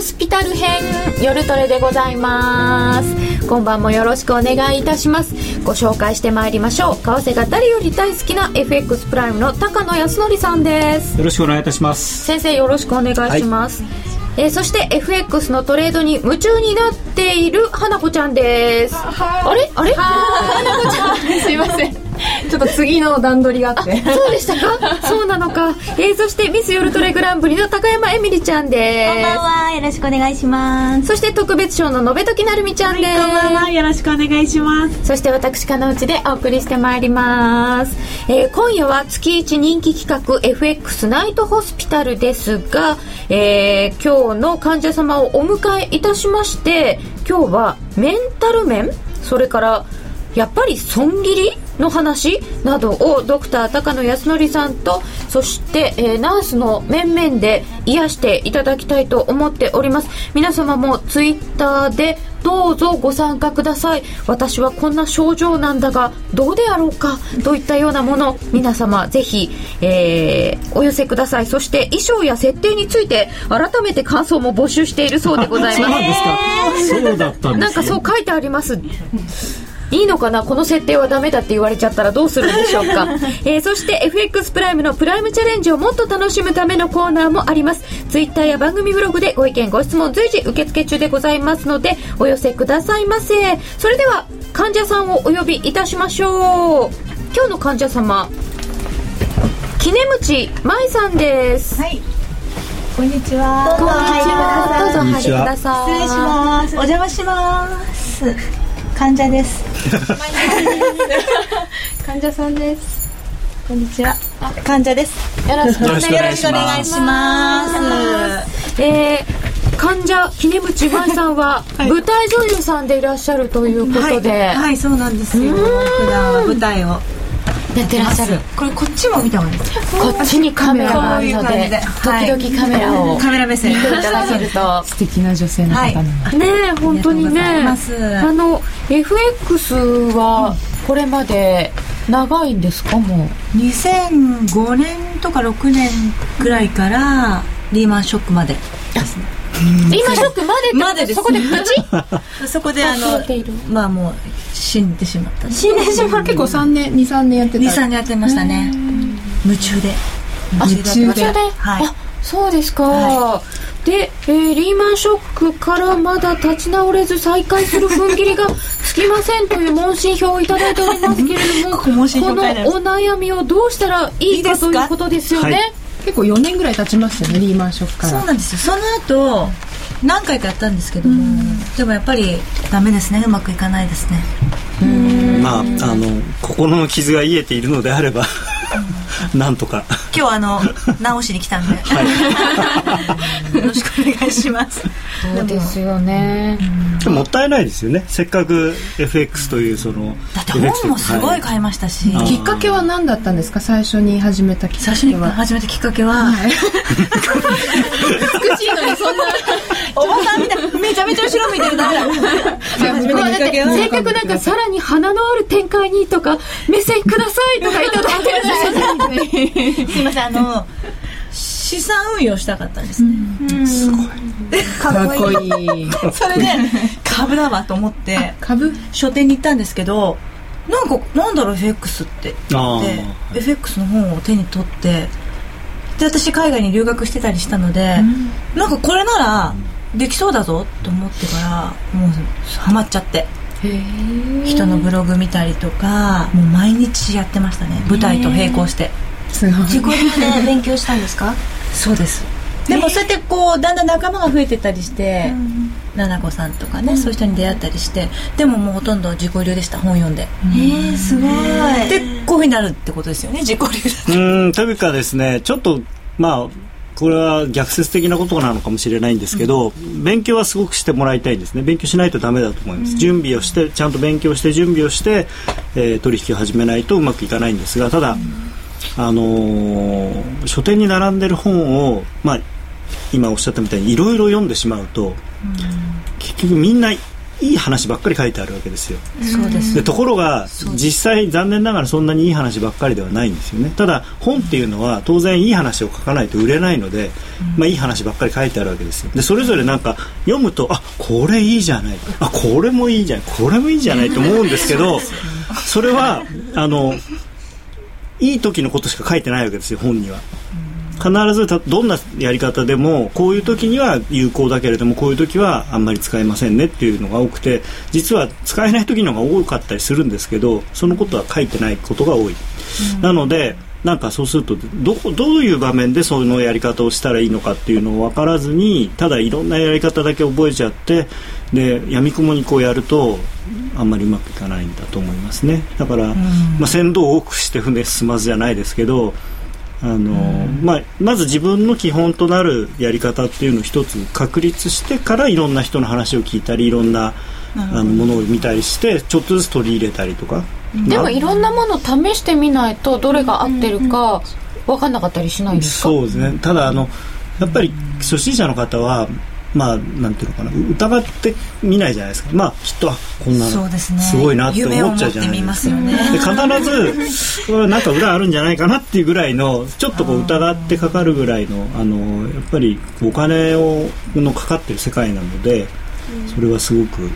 スピタル編夜トレでございます。今晩もよろしくお願いいたします。ご紹介してまいりましょう。為替が誰より大好きな FX プライムの高野康則さんです。よろしくお願いいたします。先生よろしくお願いします、はい。えー、そして FX のトレードに夢中になっている花子ちゃんです。あれ？あれ？花子ちゃん。すいませんちょっと次の段取りがあって。そうでしたか？そうなのか、えー、そしてミスヨルトレグランプリの高山えみりちゃんです。こんばんは。よろしくお願いします。そして特別賞の延時なるみちゃんです、はい、こんばんはよろしくお願いします。そして私かのうちでお送りしてまいります、えー、今夜は月一人気企画 FX ナイトホスピタルですが、えー、今日の患者様をお迎えいたしまして今日はメンタル面？それからやっぱり損切り？の話などをドクター高野康則さんとそして、えー、ナースの面々で癒していただきたいと思っております。皆様もツイッターでどうぞご参加ください。私はこんな症状なんだがどうであろうか？といったようなもの皆様ぜひ、えー、お寄せください。そして衣装や設定について改めて感想も募集しているそうでございます。そうだったんです、ね、なんかそう書いてありますいいのかな？この設定はダメだって言われちゃったらどうするんでしょうか、えー、そして FX プライムのプライムチャレンジをもっと楽しむためのコーナーもあります。ツイッターや番組ブログでご意見ご質問随時受付中でございますのでお寄せくださいませ。それでは患者さんをお呼びいたしましょう。今日の患者様杵持舞さんです。はい。こんにちは。どうぞ入りください。失礼します。お邪魔します。患者です。患者さんです。こんにちは。患者です。よろしくお願いします。えー、患者杵渕舞さんは舞台女優さんでいらっしゃるということで、はい、はい、そうなんですよ。普段は舞台を出てらっしゃる。これこっちも見た方がいいです。こっちにカメラがあるので時々カメラをカメラ目線。見ていただけると。素敵な女性の方なのね本当にね。あの FX はこれまで長いんですか？もう。2005年とか6年くらいからリーマンショックまでですねマンショックまでまでですそこでプチ？そこであのまあもう死んでしまった。死んでしまった。結構3年23年やってた。23年やってましたね。夢中で。夢中で。はい。あそうですか、はい、で、えー、リーマンショックからまだ立ち直れず再開する踏ん切りが つきませんという問診票をいただいておりますけれども このお悩みをどうしたらいいかということですよね、はい結構4年ぐらい経ちましたよねリーマンショックから。そうなんですよ。その後何回かやったんですけども、でもやっぱりダメですね。うまくいかないですね。まああの心の傷が癒えているのであれば なんとか。今日あの 直しに来たんで、はい、よろしくお願いします。そうですよね。もったいないですよね。せっかく FX というそのだって本もすごい買いましたし、はい、きっかけは何だったんですか？最初に始めたきっかけは。最初に始めたきっかけは、はい、美しいのにそんな。おばさんみたいめちゃめちゃ後ろ向いてるだせっかくなんかさらに花のある展開にとか目線くださいとかいただいてすいませんあの資産運用したかったんですね、すごいかっこいい。それで株だわと思って株？書店に行ったんですけどなんかなんだろう FX って。言って FX の本を手に取ってで私海外に留学してたりしたので、うん、なんかこれならできそうだぞと思ってからもうハマっちゃって人のブログ見たりとかもう毎日やってましたね。舞台と並行して。自己流で勉強したんですか？そうです。でもそうやってこうだんだん仲間が増えてたりして、菜々子さんとかね、うん、そういう人に出会ったりしてでももうほとんど自己流でした本読んで。へえすごい。でこういうふうになるってことですよね自己流うんというかですねちょっとまあこれは逆説的なことなのかもしれないんですけど、うん、勉強はすごくしてもらいたいんですね。勉強しないとダメだと思います、うん、準備をしてちゃんと勉強して準備をして、えー、取引を始めないとうまくいかないんですがただ、あのー、書店に並んでる本を、まあ、今おっしゃったみたいにいろいろ読んでしまうと、結局みんないい話ばっかり書いてあるわけですよ。そうです。でところが実際残念ながらそんなにいい話ばっかりではないんですよね。ただ本っていうのは当然いい話を書かないと売れないので、まあ、いい話ばっかり書いてあるわけですよ。でそれぞれなんか読むとあこれいいじゃない。あこれもいいじゃない。これもいいじゃないと思うんですけど それはあのいい時のことしか書いてないわけですよ本には。必ずたどんなやり方でもこういう時には有効だけれどもこういう時はあんまり使えませんねっていうのが多くて実は使えない時の方が多かったりするんですけどそのことは書いてないことが多い。なのでなんかそうするとどどういう場面でそのやり方をしたらいいのかっていうのを分からずにただいろんなやり方だけ覚えちゃってで闇雲にこうやるとあんまりうまくいかないんだと思いますね。だから、まあ、船頭を多くして船進まずじゃないですけどあのまあ、まず自分の基本となるやり方っていうのを一つ確立してからいろんな人の話を聞いたりいろんなあのものを見たりしてちょっとずつ取り入れたりとか。でもいろんなものを試してみないとどれが合ってるか分かんなかったりしないですか？そうですね。ただあのやっぱり初心者の方はまあなんていうのかな。疑ってみないじゃないですか。まあきっとこんなのすごいなって思っちゃうじゃないですか。で必ずなんか裏あるんじゃないかなっていうぐらいのちょっとこう疑ってかかるぐらいのあのやっぱりお金をのかかってる世界なのでそれはすごく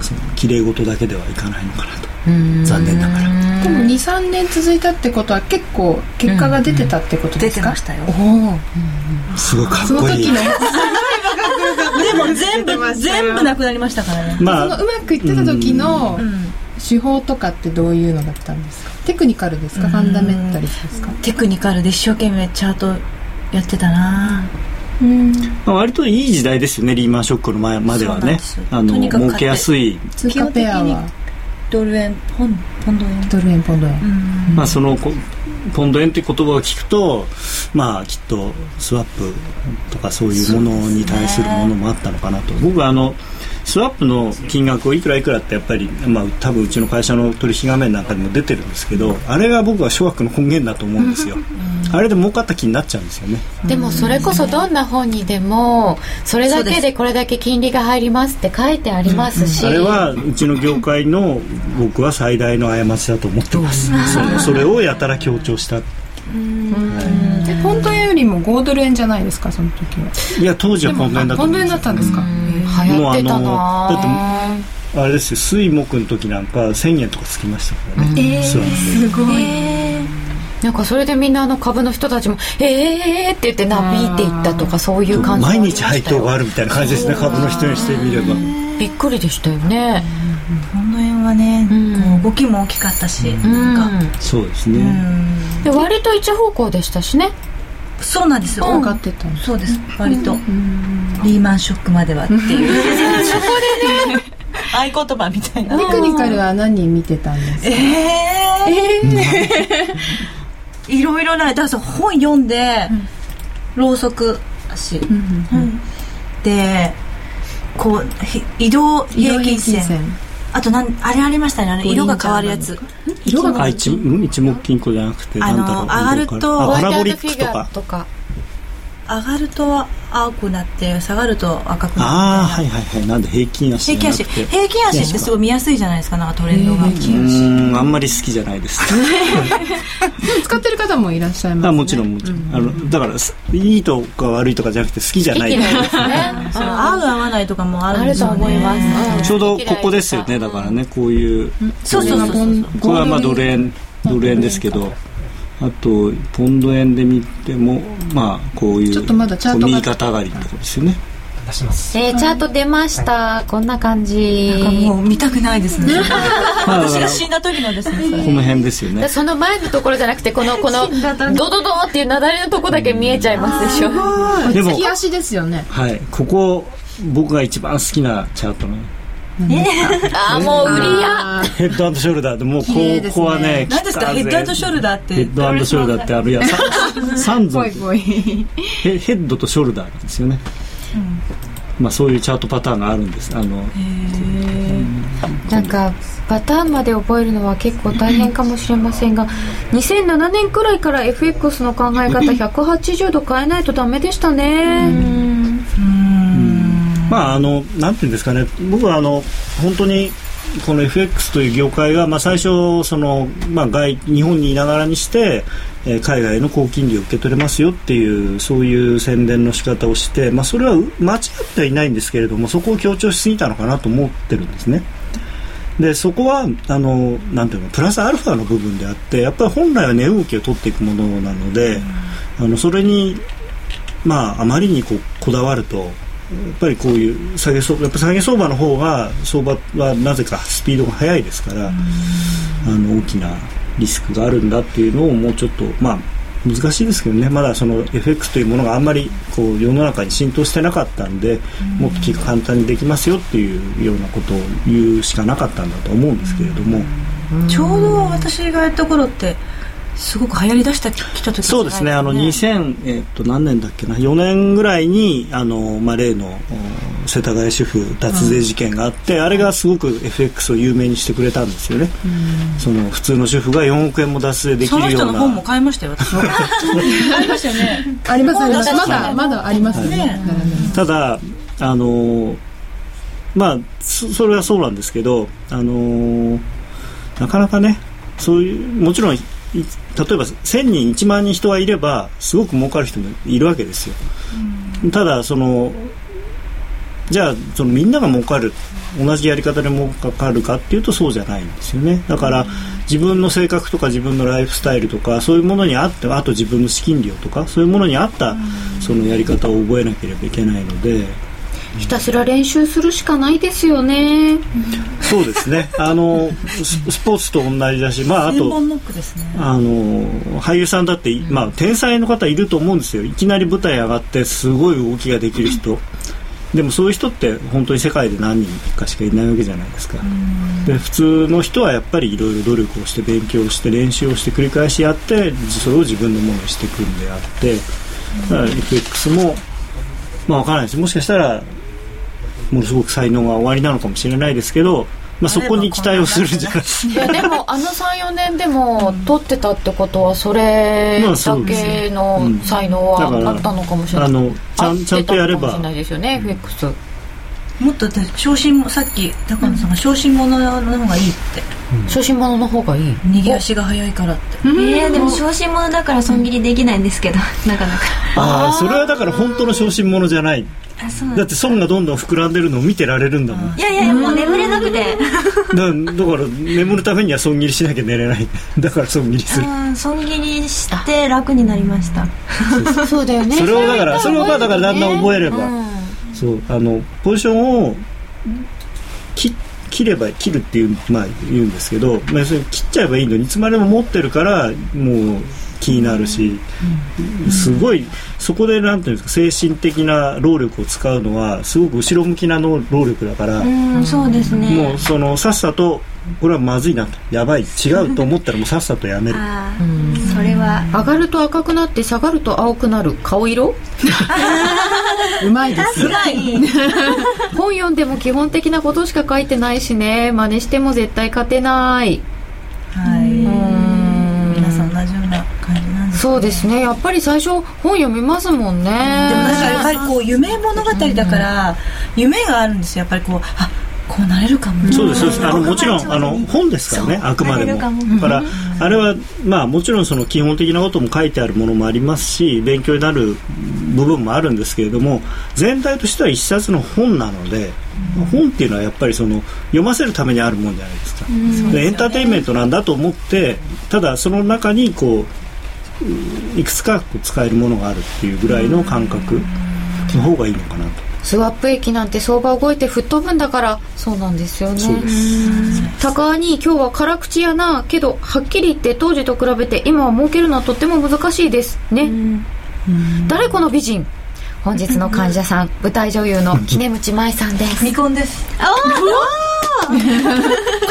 その綺麗事だけではいかないのかなと。残念ながらでも23年続いたってことは結構結果が出てたってことですか、出てましたよ。すごいかっこいい。その時の。でも全部全部なくなりましたからね。まあ。そのうまくいってた時の手法とかってどういうのだったんですか？テクニカルですか？ファンダメンタリスですか？テクニカルで一生懸命チャートやってたな。まあ、割といい時代ですよねリーマンショックの前まではね。あのとにかく儲けやすい、通貨ペアはドル円ポンポンド円？ドル円ポンド円、まあ、そのこポンド円って言葉を聞くとまあきっとスワップとかそういうものに対するものもあったのかなと、僕はあのスワップの金額をいくらいくらってやっぱり、まあ、多分うちの会社の取引画面なんかでも出てるんですけどあれが僕は諸悪の根源だと思うんですよ、あれで儲かった気になっちゃうんですよね。でもそれこそどんな本にでもそれだけでこれだけ金利が入りますって書いてありますし、あれはうちの業界の僕は最大の過ちだと思ってます。そそれをやたら強調した。でポンド円よりも5ドル円じゃないですかその時は。いや当時はポンド円だとポンド円だったんですか？流行ってたなもうあのだあれですよ水木の時なんか1000円とかつきましたからね、そうなんですごい。なんかそれでみんなあの株の人たちも「えー!」って言ってなびいていったとかそういう感じ毎日配当があるみたいな感じですね株の人にしてみれば。びっくりでしたよね。ポンド円はね、ん。こう動きも大きかったし、うなんか。ん。そうですね、で割と一方向でしたしねそうなんですよ、分かってたそうです。割と、リーマンショックまではっていう。そこでね。合言葉みたいな。テクニカルは何見てたんですか？ええいろいろなだから本読んで、ろうそく足、でこうひ移動平均線あとなんあれありましたね。あの色が変わるやつ。色があ一目金庫じゃなくてあのなんだろう。上がるとあパラボリッホワイトアウトフィギュアクとかとか上がると青くなって下がると赤くなああるはいはいはい。なんで平均足平均足。平均足ってすごい見やすいじゃないですかなんかトレンドが、うーんあんまり好きじゃないです。使ってる方もいらっしゃいます、ね、あもちろんもちろん、あのだからすいいとか悪いとかじゃなくて好きじゃないですね。その合う。合わないとかもあるんあるとですよね思います、うんちょうどここですよねだからねこういう。そうそうそうそう。これはまあドル円ドル円ですけどあとポンド円で見てもまあこういうちょっとまだチャート右肩上がりのところですよね。出します。えー、チャート出ました。こんな感じ。なんかもう見たくないですね。私が死んだ時のですねこの辺ですよね。でその前のところじゃなくてこのこのドドドっていう雪崩のとこだけ見えちゃいますでしょ。でも月足ですよね。はい。ここ僕が一番好きなチャートの ああもう売りや。ヘッドショルダーでもうこここはね何ですか？ヘッドショルダーって。ヘッドショルダーってある。いはさ 三尊。ヘヘッドとショルダーなんですよね、まあそういうチャートパターンがあるんです。あのなんかパターンまで覚えるのは結構大変かもしれませんが2007年くらいから FX の考え方180度変えないとダメでしたねまああのなんていうんですかね僕はあの本当にこの FX という業界が、まあ、最初その、まあ、外日本にいながらにして、えー、海外の高金利を受け取れますよっていうそういう宣伝の仕方をして、まあ、それは間違ってはいないんですけれどもそこを強調しすぎたのかなと思ってるんですね。でそこはあのなんていうのプラスアルファの部分であってやっぱり本来は値動きを取っていくものなので、あのそれに、まあ、あまりにこうこだわるとっぱりこういう下げ相やっぱ下げ相場の方が相場はなぜかスピードが速いですから、あの大きなリスクがあるんだっていうのをもうちょっとまあ難しいですけどね。まだその FX というものがあんまりこう世の中に浸透してなかったんで、もっと簡単にできますよっていうようなことを言うしかなかったんだと思うんですけれども、ちょうど私がやった頃ってすごく流行りだしたきた時、ね、そうですね。あの2000、えー、っと何年だっけな。4年ぐらいにあの、まあ、例の世田谷主婦脱税事件があって、うん、あれがすごく FX を有名にしてくれたんですよね、うん、その普通の主婦が4億円も脱税できるような。その人の本も買いましたよ私。ありましたよね。ありますありますまだまだありますね、ね、ただあのまあそれはそうなんですけどあのなかなかねそういうもちろん例えば1000人1万人人がいればすごく儲かる人もいるわけですよ、うん、ただそのじゃあそのみんなが儲かる同じやり方で儲かるかっていうとそうじゃないんですよね。だから自分の性格とか自分のライフスタイルとかそういうものに合ってあと自分の資金量とかそういうものに合ったそのやり方を覚えなければいけないので。ひたすら練習するしかないですよね。そうですね。あのスポーツと同じだし、まああと、ね、あの俳優さんだって、まあ天才の方いると思うんですよ。いきなり舞台上がってすごい動きができる人。でもそういう人って本当に世界で何人かしかいないわけじゃないですか。で普通の人はやっぱりいろいろ努力をして勉強して練習をして繰り返しやってそれを自分のものにしていくんであって、だから FX もまあ分からないです。もしかしたらものすごく才能が終わりなのかもしれないですけど、まあ、そこに期待をするじゃないですか。いやでもあの34年でも取ってたってことはそれだけの才能はあったのかもしれない、あのちゃんちゃんとやれば。ないですよね、FX もっと昇進さっき高野さんが昇進者の方がいいって、昇進者の方がいい？逃げ足が速いからって。えー、でも昇進者だから損切りできないんですけど なかなか。ああそれはだから本当の昇進者じゃない。だ。って損がどんどん膨らんでるのを見てられるんだもん。いやいやもう眠れなくて。だだから眠るためには損切りしなきゃ寝れない。だから損切りする。損切りして楽になりました。そうだよね。それをだからそれをだからだんだん覚えれば、うん、そうあのポジションを切切れば切るっていう、まあ、言うんですけど、まあ、それ切っちゃえばいいのにいつまでも持ってるからもう気になるし、すごいそこでなんていうんですか精神的な労力を使うのはすごく後ろ向きなの労力だから、そうですね。もうそのさっさとこれはまずいなと。やばい。違うと思ったらもうさっさとやめる それは。上がると赤くなって下がると青くなる顔色？うまいです本読んでも基本的なことしか書いてないしね。真似しても絶対勝てない。はい。そうですね。やっぱり最初本読みますもんね。でもなんかやっぱりこう夢物語だから、夢があるんですよ。やっぱりこうあこうなれるかもそうですそうです。あのもちろんあの本ですからねあくまでも。だからあれはまあもちろんその基本的なことも書いてあるものもありますし勉強になる部分もあるんですけれども全体としては一冊の本なので、本っていうのはやっぱりその読ませるためにあるもんじゃないですか、でエンターテインメントなんだと思ってただその中にこういくつか使えるものがあるっていうぐらいの感覚の方がいいのかなと。スワップ益なんて相場動いて吹っ飛ぶんだから。そうなんですよね。高に今日は辛口やなけどはっきり言って当時と比べて今は儲けるのはとっても難しいです。ね。誰この美人？本日の患者さん。舞台女優の杵持舞さんです。未婚です。ああ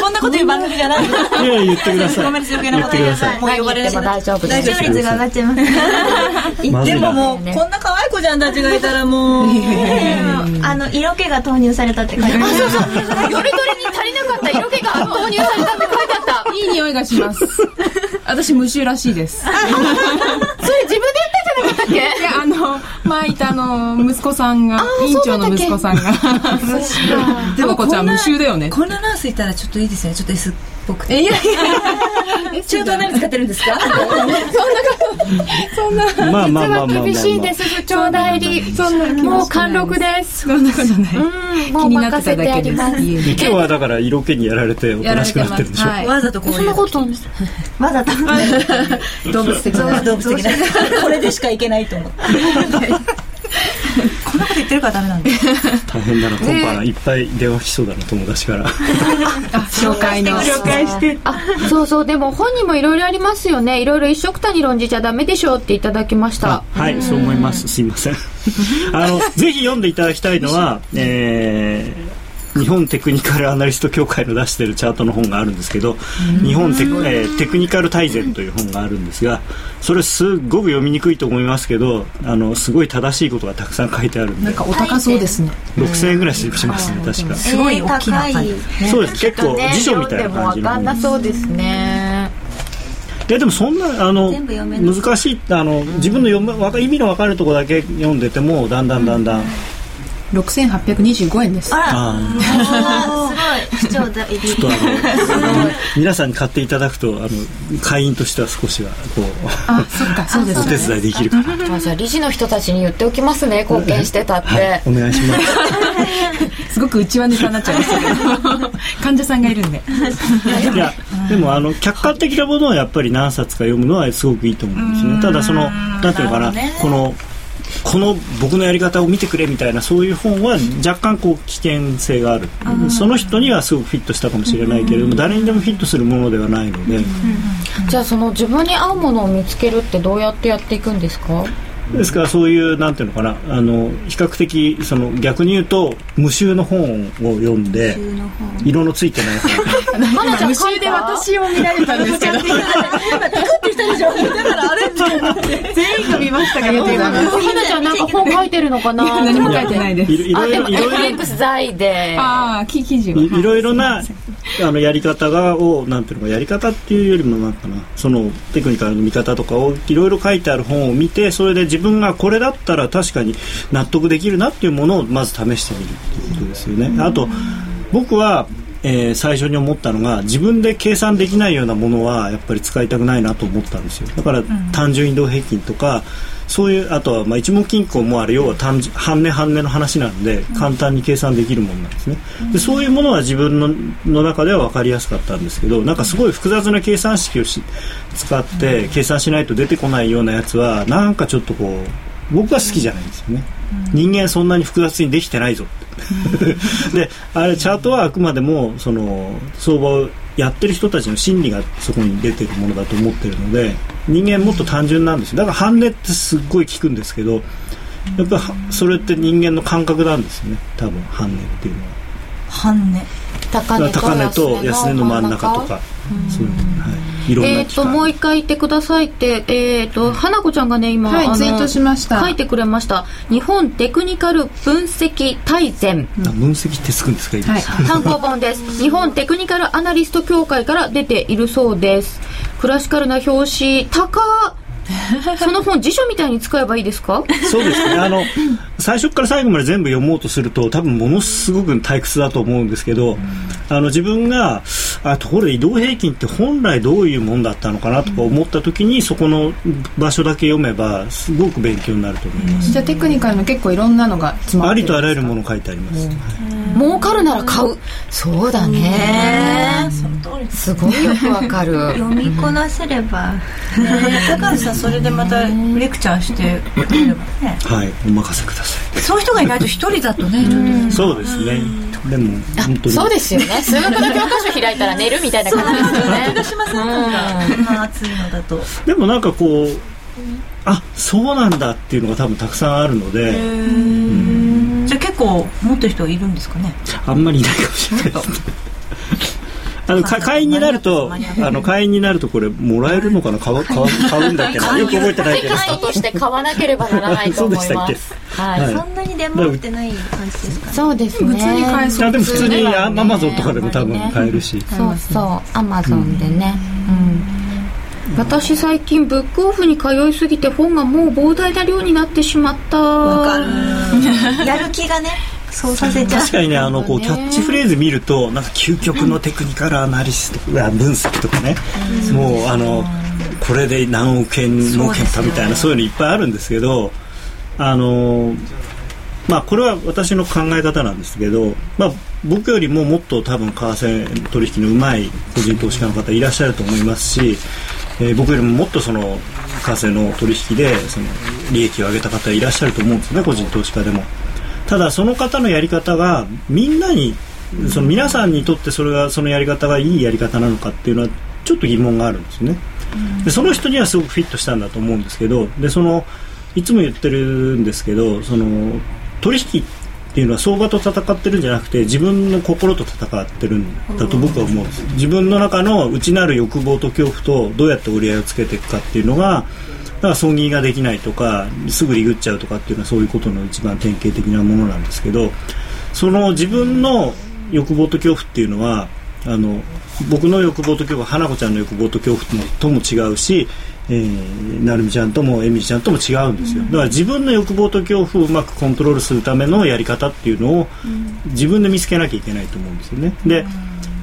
こんなこと言う番組じゃない。いや言ってくだ さい。ごめんなさい。余計なこと言いなさい。もう呼ばれるも大丈夫です。視聴率が上がっちゃいます。でももう こんな可愛い子ちゃんたちがいたらもうあの色気が投入されたって書いてある。そうそう。夜取りに足りなかった色気が投入されたって書いてあった。いい匂いがします。私無臭らしいです。それ自分で言ったんじゃなかったっけ？いやあの前いたあの息子さんが院長の息子さんがでもこちゃん無臭だよねこんなナースいたらちょっといいですねちょっと S っぽくていやいや 中途何使ってるんですか？そんなまあまあまあまあまあ、厳しいです部長代理そんな気もう貫禄ですそんなことないてた任せてあだけですります今日はだから色気にやられておとなしくなってるんでしょ、はいわざとこういうそんなことわざと動物的な動物的なこれでしかいけないと思って こんなこと言ってるからダメなんだ。大変だな今晩いっぱい電話来そうだな友達から。あ紹介の。紹介して。あそうそうでも本にもいろいろありますよね。いろいろ一緒くたに論じちゃダメでしょうっていただきました。あはいそう思います。すいません。あのぜひ読んでいただきたいのは、えー日本テクニカルアナリスト協会の出しているチャートの本があるんですけど日本テク,、えーテクニカル大全という本があるんですがそれすっごく読みにくいと思いますけどあのすごい正しいことがたくさん書いてあるんで。なんかお高そうですね。6000円ぐらいしますね確か。すごい大きな高いそうです。結構辞書みたいな感じ読んでそうですね。いやでもそんなあの全部読めない。難しいあの自分の読む意味の分かるところだけ読んでてもだんだんだんだん、6825円です。ああすごい。視聴代理ちょっとあの皆さんに買っていただくとあの会員としては少しはこうあそっか そうですお手伝いできるかな。あじゃあ理事の人たちに言っておきますね貢献してたって、はいお願いします。すごく内輪ネタになっちゃいましたけど患者さんがいるんで。いやでもあの客観的なものをやっぱり何冊か読むのはすごくいいと思うんですね。ただそのなんていうのかなね。このこの僕のやり方を見てくれみたいなそういう本は若干こう危険性がある。その人にはすごくフィットしたかもしれないけれども誰にでもフィットするものではないので。じゃあその自分に合うものを見つけるってどうやってやっていくんですか？ですからそういうなんていうのかなあの比較的その逆に言うと無臭の本を読んで色のついてない本。無臭で私を見られたんですけど。全員が見ましたかよひなちゃんなんか本書いてるのかな？何も書いてないです。いろいあでもろいろいろ。FX 在で。ああ記記事はいいろいろなあのやり方がをなんていうのかやり方っていうよりもなんかなそのテクニカルの見方とかをいろいろ書いてある本を見てそれで自分がこれだったら確かに納得できるなっていうものをまず試してみるっていうことですよね。あと僕はえー最初に思ったのが自分で計算できないようなものはやっぱり使いたくないなと思ったんですよ。だから単純移動平均とかそういうあとはまあ一目均衡もあれ要は単純半値半値の話なんで簡単に計算できるものなんですね。でそういうものは自分のの中では分かりやすかったんですけどなんかすごい複雑な計算式をし使って計算しないと出てこないようなやつはなんかちょっとこう僕は好きじゃないんですよね。人間そんなに複雑にできてないぞ。であれチャートはあくまでもその相場をやってる人たちの心理がそこに出てるものだと思ってるので人間もっと単純なんですよ。だから半値ってすっごい効くんですけどやっぱりそれって人間の感覚なんですよね。多分半値っていうのは。半値高値と高値と安値の真ん中とか。そういう、はい、いろんなえっ、ともう一回言ってくださいってえっ、と花子ちゃんがね今、あのはいツイートしました。書いてくれました。日本テクニカル分析大全。あ分析ってつくんですか？今、はい。単行本です。日本テクニカルアナリスト協会から出ているそうです。クラシカルな表紙。高っ その本辞書みたいに使えばいいですか？そうですね。あの最初から最後まで全部読もうとすると多分ものすごく退屈だと思うんですけど、あの自分があところで移動平均って本来どういうもんだったのかなとか思った時にそこの場所だけ読めばすごく勉強になると思います、じゃあテクニカルの結構いろんなのが詰まありってるとあらゆるもの書いてあります、儲かるなら買う。そうだね。すごいよくわかる。読みこなせれば。だからさそれでまたレクチャーしてくれればね。はいお任せくださそういう人がいないと一人だとねちょっいそうですね。でも本当に。そうですよね。数学の教科書開いたら寝るみたいな感じですよね。と気がしませんなんかこんな暑いのだと。でもなんかこうあそうなんだっていうのが多分たくさんあるので。じゃあ結構持ってる人いるんですかね？あんまりいないかもしれない あのか会員になるとあの会員になるとこれもらえるのかな？買う買う買うんだっけな？よ。く覚えてないけど。テキストとして買わなければならないと思いそうでますはい、はい。そんなに出回ってない感じですか？ねそうですね。普通に買えそう。でも普通にアマゾンとかでも多分買えるし。そうそう。アマゾンでね、うん。私最近ブックオフに通いすぎて本がもう膨大な量になってしまった。わかる。やる気がねそうさせちゃう。確かにねあのこうキャッチフレーズ見るとなんか究極のテクニカルアナリシスト分析とかね。もうあのこれで何億円儲けたみたいなそういうのいっぱいあるんですけどあのまあこれは私の考え方なんですけど、まあ、僕よりももっと多分為替取引のうまい個人投資家の方いらっしゃると思いますし、えー、僕よりももっとその為替の取引でその利益を上げた方いらっしゃると思うんですね個人投資家でも。ただその方のやり方がみんなにその皆さんにとってそれがそのやり方がいいやり方なのかっていうのはちょっと疑問があるんですね。でその人にはすごくフィットしたんだと思うんですけどでそのいつも言ってるんですけどその取引っていうのは相場と戦ってるんじゃなくて自分の心と戦ってるんだと僕は思うんです。自分の中の内なる欲望と恐怖とどうやって折り合いをつけていくかっていうのがだから損切りができないとかすぐリグっちゃうとかっていうのはそういうことの一番典型的なものなんですけどその自分の欲望と恐怖っていうのはあの僕の欲望と恐怖花子ちゃんの欲望と恐怖とも違うし、えー、なるみちゃんともえみりちゃんとも違うんですよ。だから自分の欲望と恐怖をうまくコントロールするためのやり方っていうのを自分で見つけなきゃいけないと思うんですよね。で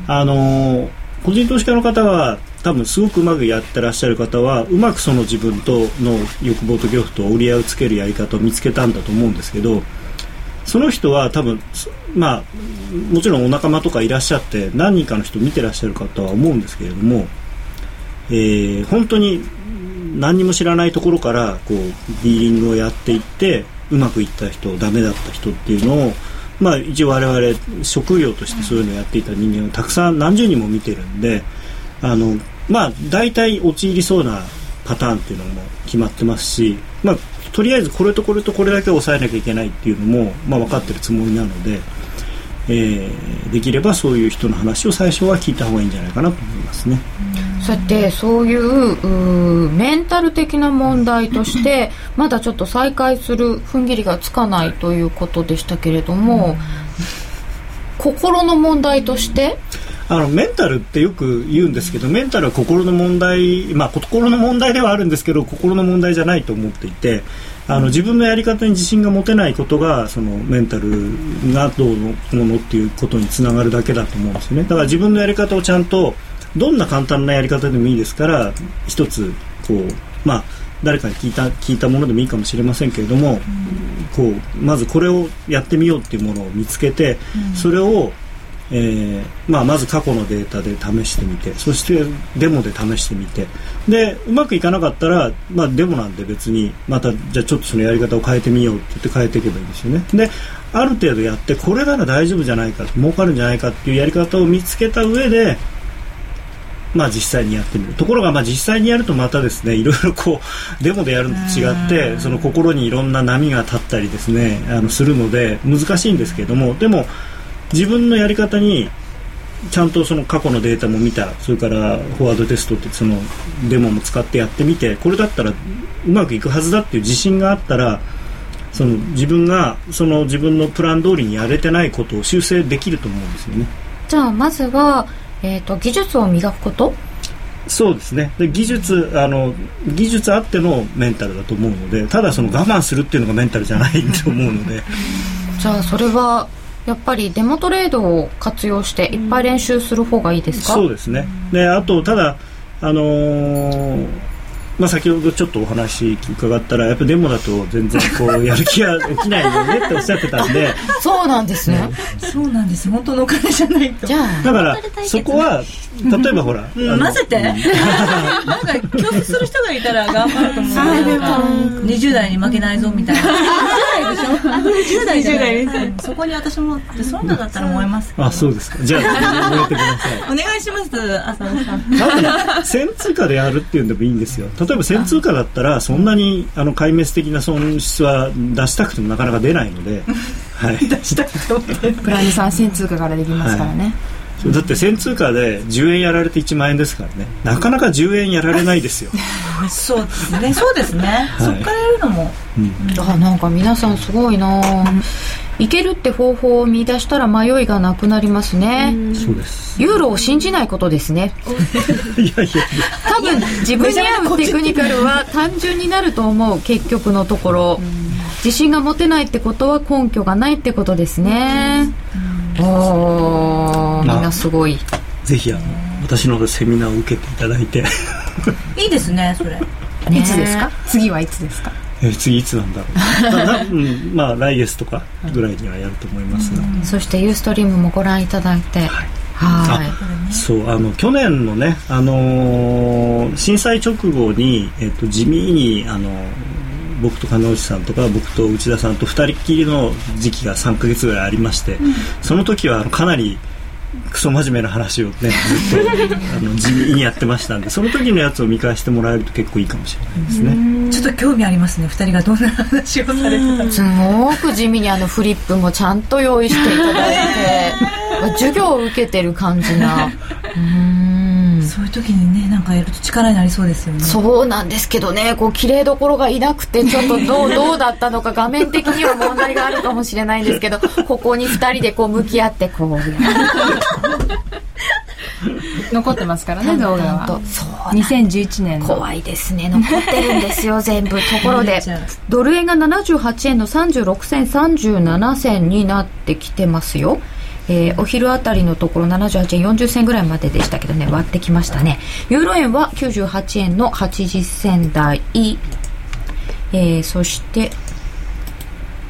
あのー、個人投資家の方は多分すごくうまくやってらっしゃる方はうまくその自分との欲望と恐怖と折り合いをつけるやり方を見つけたんだと思うんですけどその人は多分まあもちろんお仲間とかいらっしゃって何人かの人見てらっしゃるかとは思うんですけれども、えー、本当に何にも知らないところからこうディーリングをやっていってうまくいった人ダメだった人っていうのをまあ一応我々職業としてそういうのをやっていた人間をたくさん何十人も見てるんであのまあ大体陥りそうなパターンっていうのも決まってますし、まあ、とりあえずこれとこれとこれだけ抑えなきゃいけないっていうのも、まあ、分かってるつもりなので、えー、できればそういう人の話を最初は聞いた方がいいんじゃないかなと思いますね。そうやってそういうメンタル的な問題としてまだちょっと再開する踏ん切りがつかないということでしたけれども、心の問題としてあのメンタルってよく言うんですけどメンタルは心の問題、まあ、心の問題ではあるんですけど心の問題じゃないと思っていてあの自分のやり方に自信が持てないことがそのメンタルがどうのものっていうことにつながるだけだと思うんですよね。だから自分のやり方をちゃんとどんな簡単なやり方でもいいですから一つこうまあ誰かに聞いた聞いたものでもいいかもしれませんけれども、こうまずこれをやってみようっていうものを見つけて、それをえーまあ、まず過去のデータで試してみてそしてデモで試してみてでうまくいかなかったら、まあ、デモなんで別にまたじゃあちょっとそのやり方を変えてみようって言って変えていけばいいですよね。である程度やってこれなら大丈夫じゃないか儲かるんじゃないかっていうやり方を見つけた上でまあ、実際にやってみる。ところがまあ実際にやるとまたですねいろいろこうデモでやるのと違ってその心にいろんな波が立ったりですねあのするので難しいんですけれどもでも自分のやり方にちゃんとその過去のデータも見たそれからフォワードテストってそのデモも使ってやってみてこれだったらうまくいくはずだっていう自信があったらその自分がその自分のプラン通りにやれてないことを修正できると思うんですよね。じゃあまずは、えーと、技術を磨くこと？そうですね。で技術あの技術あってのメンタルだと思うのでただその我慢するっていうのがメンタルじゃないと思うので。じゃあそれはやっぱりデモトレードを活用していっぱい練習する方がいいですか、そうですね。であとただあのーまあ、先ほどちょっとお話伺ったらやっぱデモだと全然こうやる気が起きないよねって おっしゃってたんで。そうなんですね、そうなんです。本当のお金じゃないと。じゃあだからそこは例えばほら、うん、混ぜて。なんか恐怖する人がいたら頑張ると思うなん20代に負けないぞみたいな。20代でしょ20代じゃないです。そこに私もそんなだったら思います。あそうですか。じゃあ お願いします浅野さん。先通貨でやるっていうんでもいいんですよ。例えば先通貨だったらそんなにあの壊滅的な損失は出したくてもなかなか出ないので、はい、出したくてもプランさん先通貨からできますからね、はいだって1000通貨で10円やられて1万円ですからね。なかなか10円やられないですよ。そうですね。そうですね、はい、そっからやるのも、うん、あなんか皆さんすごいな、いけるって方法を見出したら迷いがなくなりますね。そうです。ユーロを信じないことですね。いやいや多分自分に合うテクニカルは単純になると思う結局のところ。自信が持てないってことは根拠がないってことですね。おみんなすごい。ぜひあの私のセミナーを受けていただいて。いいですねそれ。いつですか？次はいつですか？え次いつなんだろう。まあ、うん、まあ来月とかぐらいにはやると思います。が、そしてユーストリームもご覧いただいて。はい。はい。そうあの去年のね、あのー、震災直後に、えっと、地味に、あのー、僕と金内さんとか僕と内田さんと2人きりの時期が3か月ぐらいありまして、うん、その時はかなりクソ真面目な話をねずっとあの 地味にやってましたんでその時のやつを見返してもらえると結構いいかもしれないですね。ちょっと興味ありますね2人がどんな話をされてたすごく地味にあのフリップもちゃんと用意していただいて 授業を受けてる感じな うんそういう時にねなんかやると力になりそうですよね。そうなんですけどね。こう綺麗どころがいなくてちょっとどう どうだったのか画面的には問題があるかもしれないんですけどここに2人でこう向き合ってこう。残ってますからね動画は。そう2011年怖いですね。残ってるんですよ全部。ところで ドル円が78円の36銭37銭になってきてますよえー、お昼あたりのところ78円40銭ぐらいまででしたけどね割ってきましたね。ユーロ円は98円の80銭台、えー、そして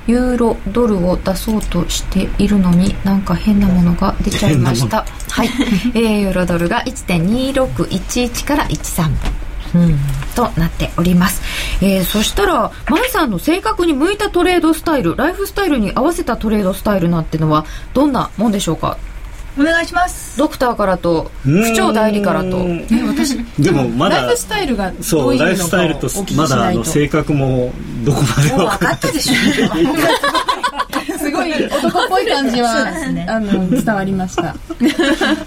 ユーロドルを出そうとしているのになんか変なものが出ちゃいました。はい、えー、ユーロドルが1.2611から13うん。となっております、えー、そしたらマイさんの性格に向いたトレードスタイルライフスタイルに合わせたトレードスタイルなんてのはどんなもんでしょうか？お願いします。ドクターからと区長代理からと。え私でもまだライフスタイルがそうライフスタイルとまだあの性格もどこまで分かったでしょ。すごい男っぽい感じは、ね、あの伝わりました。っ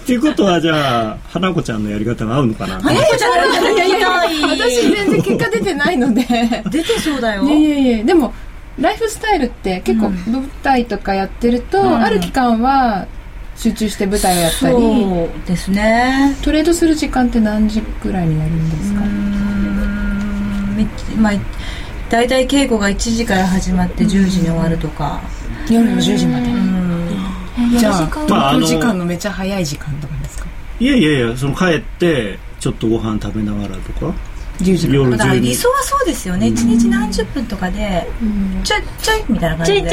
ていうことはじゃあ花子ちゃんのやり方が合うのかな？花子ちゃんのやり方私全然結果出てないので。出てそうだよ。いやいやいやでもライフスタイルって結構舞台とかやってると、うん、ある期間は集中して舞台をやったり。そうですね。トレードする時間って何時ぐらいになるんですか？まあ大体稽古が1時から始まって10時に終わるとか夜の10時まで。じゃあ東京時間のめっちゃ早い時間とかですか？いやいやいやその帰ってちょっとご飯食べながらとか10時夜だから理想はそうですよね、一日何十分とかで、ちょいちょいみたいな感じで。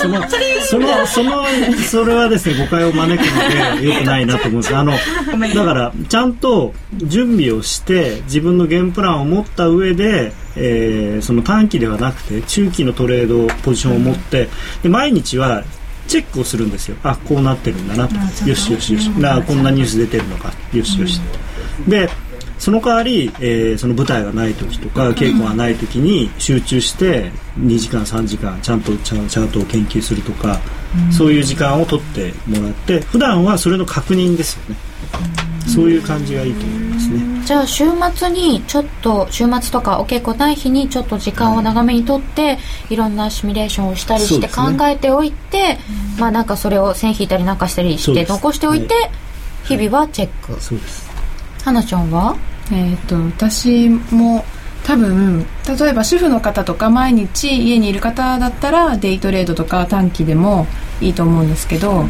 その そのそのそれはですね誤解を招くのでよくないなと思うんです。あのだからちゃんと準備をして自分のゲームプランを持った上で、えー、その短期ではなくて中期のトレードポジションを持ってで毎日はチェックをするんですよ。あこうなってるんだなと。よしよしよし。なこんなニュース出てるのか。よしよしでその代わり、えー、その舞台がない時とか稽古がない時に集中して2時間3時間ちゃんとチャートを研究するとか、うん、そういう時間を取ってもらって普段はそれの確認ですよね、うん、そういう感じがいいと思いますね。じゃあ週末にちょっと週末とかお稽古ない日にちょっと時間を長めにとって、い、ろんなシミュレーションをしたりして考えておいて、ね、まあなんかそれを線引いたりなんかしたりして残しておいて、はい、日々はチェック。そうです花ちゃんは？えっ、と私も多分例えば主婦の方とか毎日家にいる方だったらデイトレードとか短期でもいいと思うんですけど、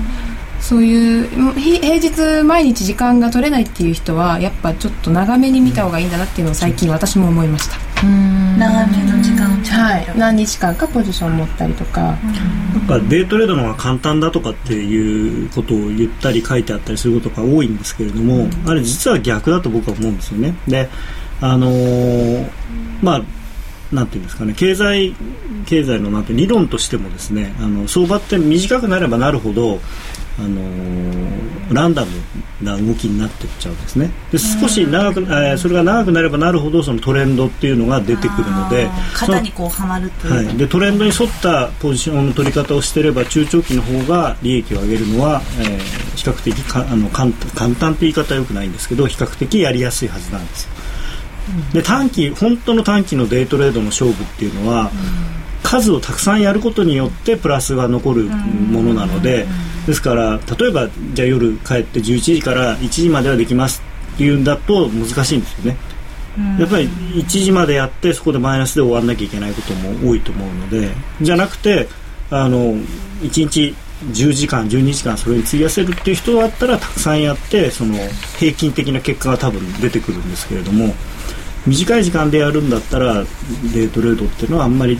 そういう平日毎日時間が取れないっていう人はやっぱちょっと長めに見た方がいいんだなっていうのを最近私も思いました。長めの時間はい。何日間かポジション持ったりとか。なんかデイトレードの方が簡単だとかっていうことを言ったり書いてあったりすることが多いんですけれども、あれ実は逆だと僕は思うんですよね。であのー、まあなんていうんですかね。経済経済のなんて理論としてもですねあの相場って短くなればなるほどあのー、ランダムな動きになっていっちゃうんですね。で少し長く、えー、それが長くなればなるほどそのトレンドっていうのが出てくるので肩にこうはまるという、はい、でトレンドに沿ったポジションの取り方をしていれば中長期の方が利益を上げるのは、えー、比較的かあの簡簡単って言い方はよくないんですけど比較的やりやすいはずなんですよ。で短期本当の短期のデイトレードの勝負っていうのは、数をたくさんやることによってプラスが残るものなので、ですから例えばじゃあ夜帰って11時から1時まではできますっていうんだと難しいんですよね。やっぱり1時までやってそこでマイナスで終わらなきゃいけないことも多いと思うのでじゃなくてあの1日10時間12時間それに費やせるっていう人だったらたくさんやってその平均的な結果が多分出てくるんですけれども短い時間でやるんだったらデートレードっていうのはあんまり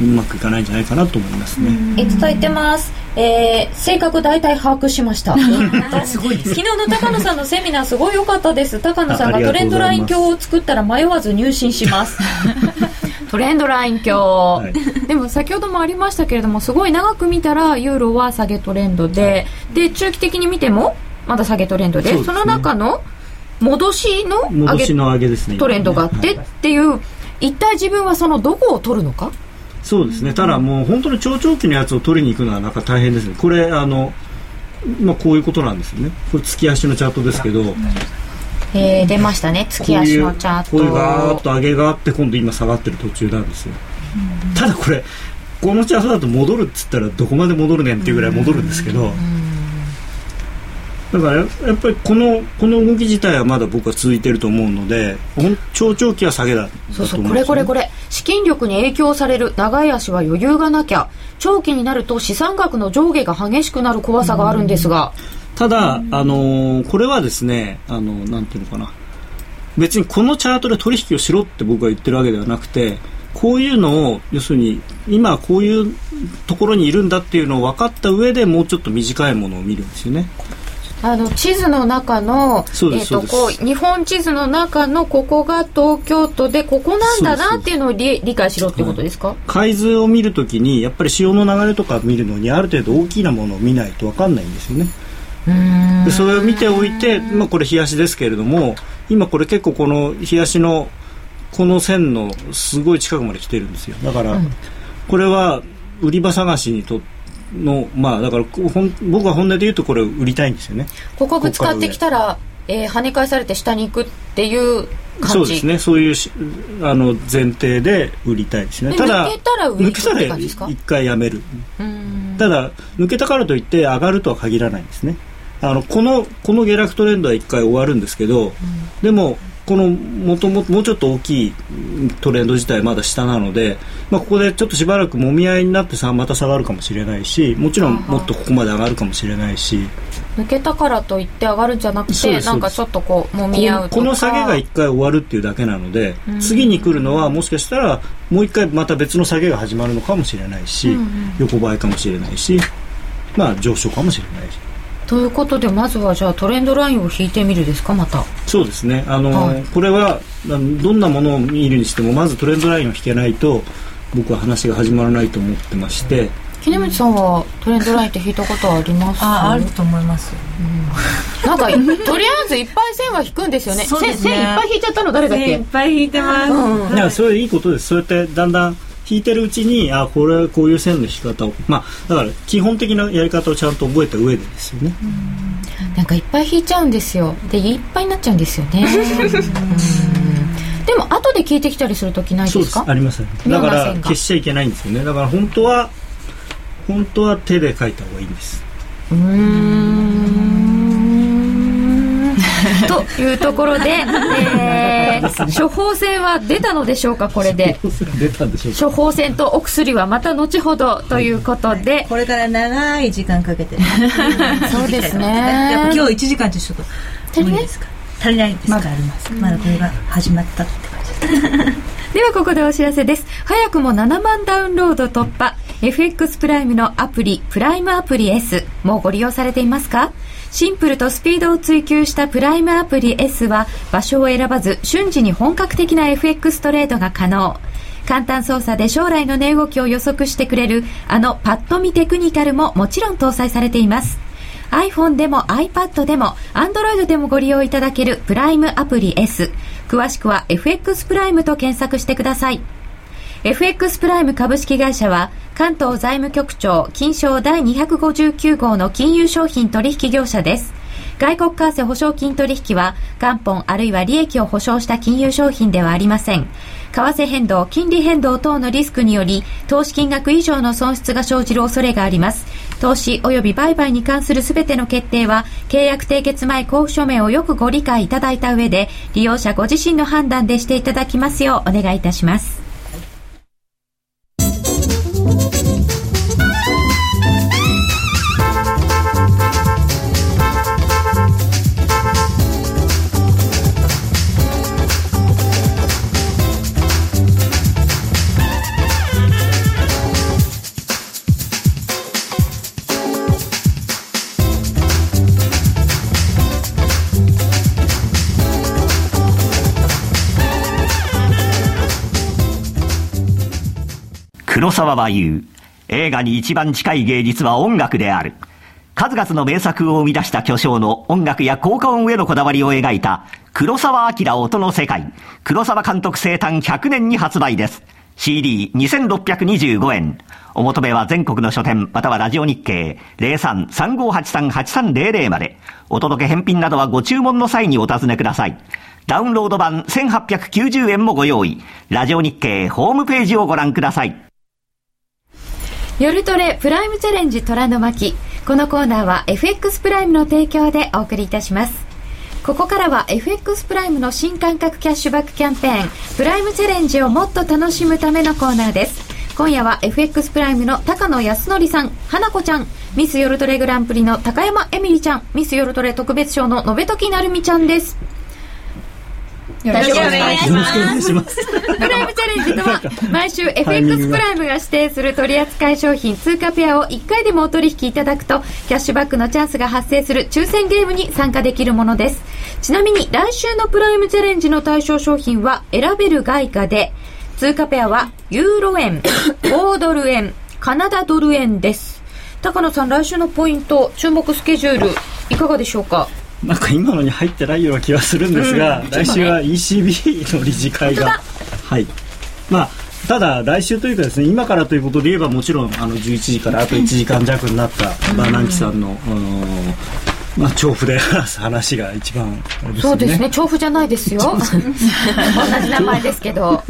うまくいかないんじゃないかなと思いますね。いただいてます。えー、性格大体把握しました。すごい昨日の高野さんのセミナーすごい良かったです。高野さんがトレンドライン表を作ったら迷わず入信します。トレンドライン表、はい、でも先ほどもありましたけれどもすごい長く見たらユーロは下げトレンドで、で中期的に見てもまだ下げトレンドで、ね、その中の戻しの戻しの上げですね。トレンドがあってっていう、はい、一体自分はそのどこを取るのか？そうですね。ただもう本当に長長期のやつを取りに行くのはなんか大変ですね。これあのまあこういうことなんですよね。これ月足のチャートですけど、えー、出ましたね。月足のチャート。こういうガーッと上げがあって今度今下がってる途中なんですよ、ただこれこのチャートだと戻るっつったらどこまで戻るねんっていうぐらい戻るんですけど、だからやっぱりこのこの動き自体はまだ僕は続いてると思うので長長期は下げだそうそうこれこれこれ。資金力に影響される長い足は余裕がなきゃ長期になると資産額の上下が激しくなる怖さがあるんですが。ただ、あのー、これはですねあのなんていうのかな。別にこのチャートで取引をしろって僕は言ってるわけではなくてこういうのを要するに今こういうところにいるんだっていうのを分かった上でもうちょっと短いものを見るんですよね。あの地図の中の、えーと、こう日本地図の中のここが東京都でここなんだなっていうのを理解しろってことですか？海図を見るときにやっぱり潮の流れとか見るのにある程度大きなものを見ないと分かんないんですよね。でそれを見ておいて、まあ、これ冷やしですけれども今これ結構この冷やしのこの線のすごい近くまで来てるんですよ。だから、これは売り場探しにとってのまあだから僕は本音で言うとこれ売りたいんですよね。ここぶつかってきたらえー、跳ね返されて下に行くっていう感じ。そうですね。そういうあの前提で売りたいですね。ただ抜けたら抜けたら一回やめる。ただ抜けたからといって上がるとは限らないんですね。あのこのこの下落トレンドは一回終わるんですけど、うん、でもこのもとももうちょっと大きいトレンド自体まだ下なので、まあ、ここでちょっとしばらくもみ合いになってさまた下がるかもしれないしもちろんもっとここまで上がるかもしれないし。抜けたからといって上がるんじゃなくてなんかちょっとこうもみ合うとこの下げが1回終わるっていうだけなので次に来るのはもしかしたらもう1回また別の下げが始まるのかもしれないし、横ばいかもしれないし、まあ、上昇かもしれないし。ということでまずはじゃあトレンドラインを引いてみるですかまた。そうですね。あの、はい、これはどんなものを見るにしてもまずトレンドラインを引けないと僕は話が始まらないと思ってまして、木根さんはトレンドラインって引いたことはあります？ああると思います、うん、なんかとりあえずいっぱい線は引くんですよね。ね。線いっぱい引いちゃったの誰だっけ？いっぱい引いてます、うん、いやそれいいことです。そうやってだんだん引いてるうちにあこれはこういう線の引き方を。まあだから基本的なやり方をちゃんと覚えた上でですよね。なんかいっぱい引いちゃうんですよ。でいっぱいになっちゃうんですよね。でも後で聞いてきたりする時ないですか？あります。だから消しちゃいけないんですよね。だから本当は本当は手で書いた方がいいんです。うんいうところで、えー、処方箋は出たのでしょうかこれで。出たんでしょう処方箋とお薬はまた後ほどということで、これから長い時間かけて。そうですね。やっぱ今日1時間ってちょっと足りないですか？足りないですか？まだあります。まだ。これが始まったって感じ。ですではここでお知らせです。早くも7万ダウンロード突破。FX プライムのアプリプライムアプリ S もうご利用されていますか？シンプルとスピードを追求したプライムアプリ S は場所を選ばず瞬時に本格的な FX トレードが可能。簡単操作で将来の値動きを予測してくれるあのパッと見テクニカルももちろん搭載されています。iPhone でも iPad でも Android でもご利用いただけるプライムアプリ S。詳しくは FX プライムと検索してください。FX プライム株式会社は関東財務局長金賞第259号の金融商品取引業者です。外国為替保証金取引は元本あるいは利益を保証した金融商品ではありません。為替変動、金利変動等のリスクにより投資金額以上の損失が生じる恐れがあります。投資及び売買に関するすべての決定は契約締結前交付書面をよくご理解いただいた上で利用者ご自身の判断でしていただきますようお願いいたします。黒沢は言う。映画に一番近い芸術は音楽である。数々の名作を生み出した巨匠の音楽や効果音へのこだわりを描いた黒沢明音の世界。黒沢監督生誕100年に発売です。CD2625 円。お求めは全国の書店、またはラジオ日経03-3583-8300まで。お届け返品などはご注文の際にお尋ねください。ダウンロード版1890円もご用意。ラジオ日経ホームページをご覧ください。夜トレプライムチャレンジ虎の巻。このコーナーは FX プライムの提供でお送りいたします。ここからは FX プライムの新感覚キャッシュバックキャンペーンプライムチャレンジをもっと楽しむためのコーナーです。今夜は FX プライムの高野康則さん花子ちゃんミス夜トレグランプリの高山エミリちゃんミス夜トレ特別賞の延時なるみちゃんです。よろしくお願いします。プライムチャレンジとは、毎週 FX プライムが指定する取扱商品通貨ペアを1回でもお取引いただくと、キャッシュバックのチャンスが発生する抽選ゲームに参加できるものです。ちなみに来週のプライムチャレンジの対象商品は選べる外貨で、通貨ペアはユーロ円、5ドル円、カナダドル円です。高野さん、来週のポイント、注目スケジュール、いかがでしょうか？なんか今のに入ってないような気がするんですが、うん、来週は ECB の理事会が、はい。まあ、ただ、来週というかですね今からということで言えばもちろんあの11時からあと1時間弱になったバーナンキさんの、まあ、調布で話 す話が一番、ね、そうですね。調布じゃないですよ。同じ名前ですけど。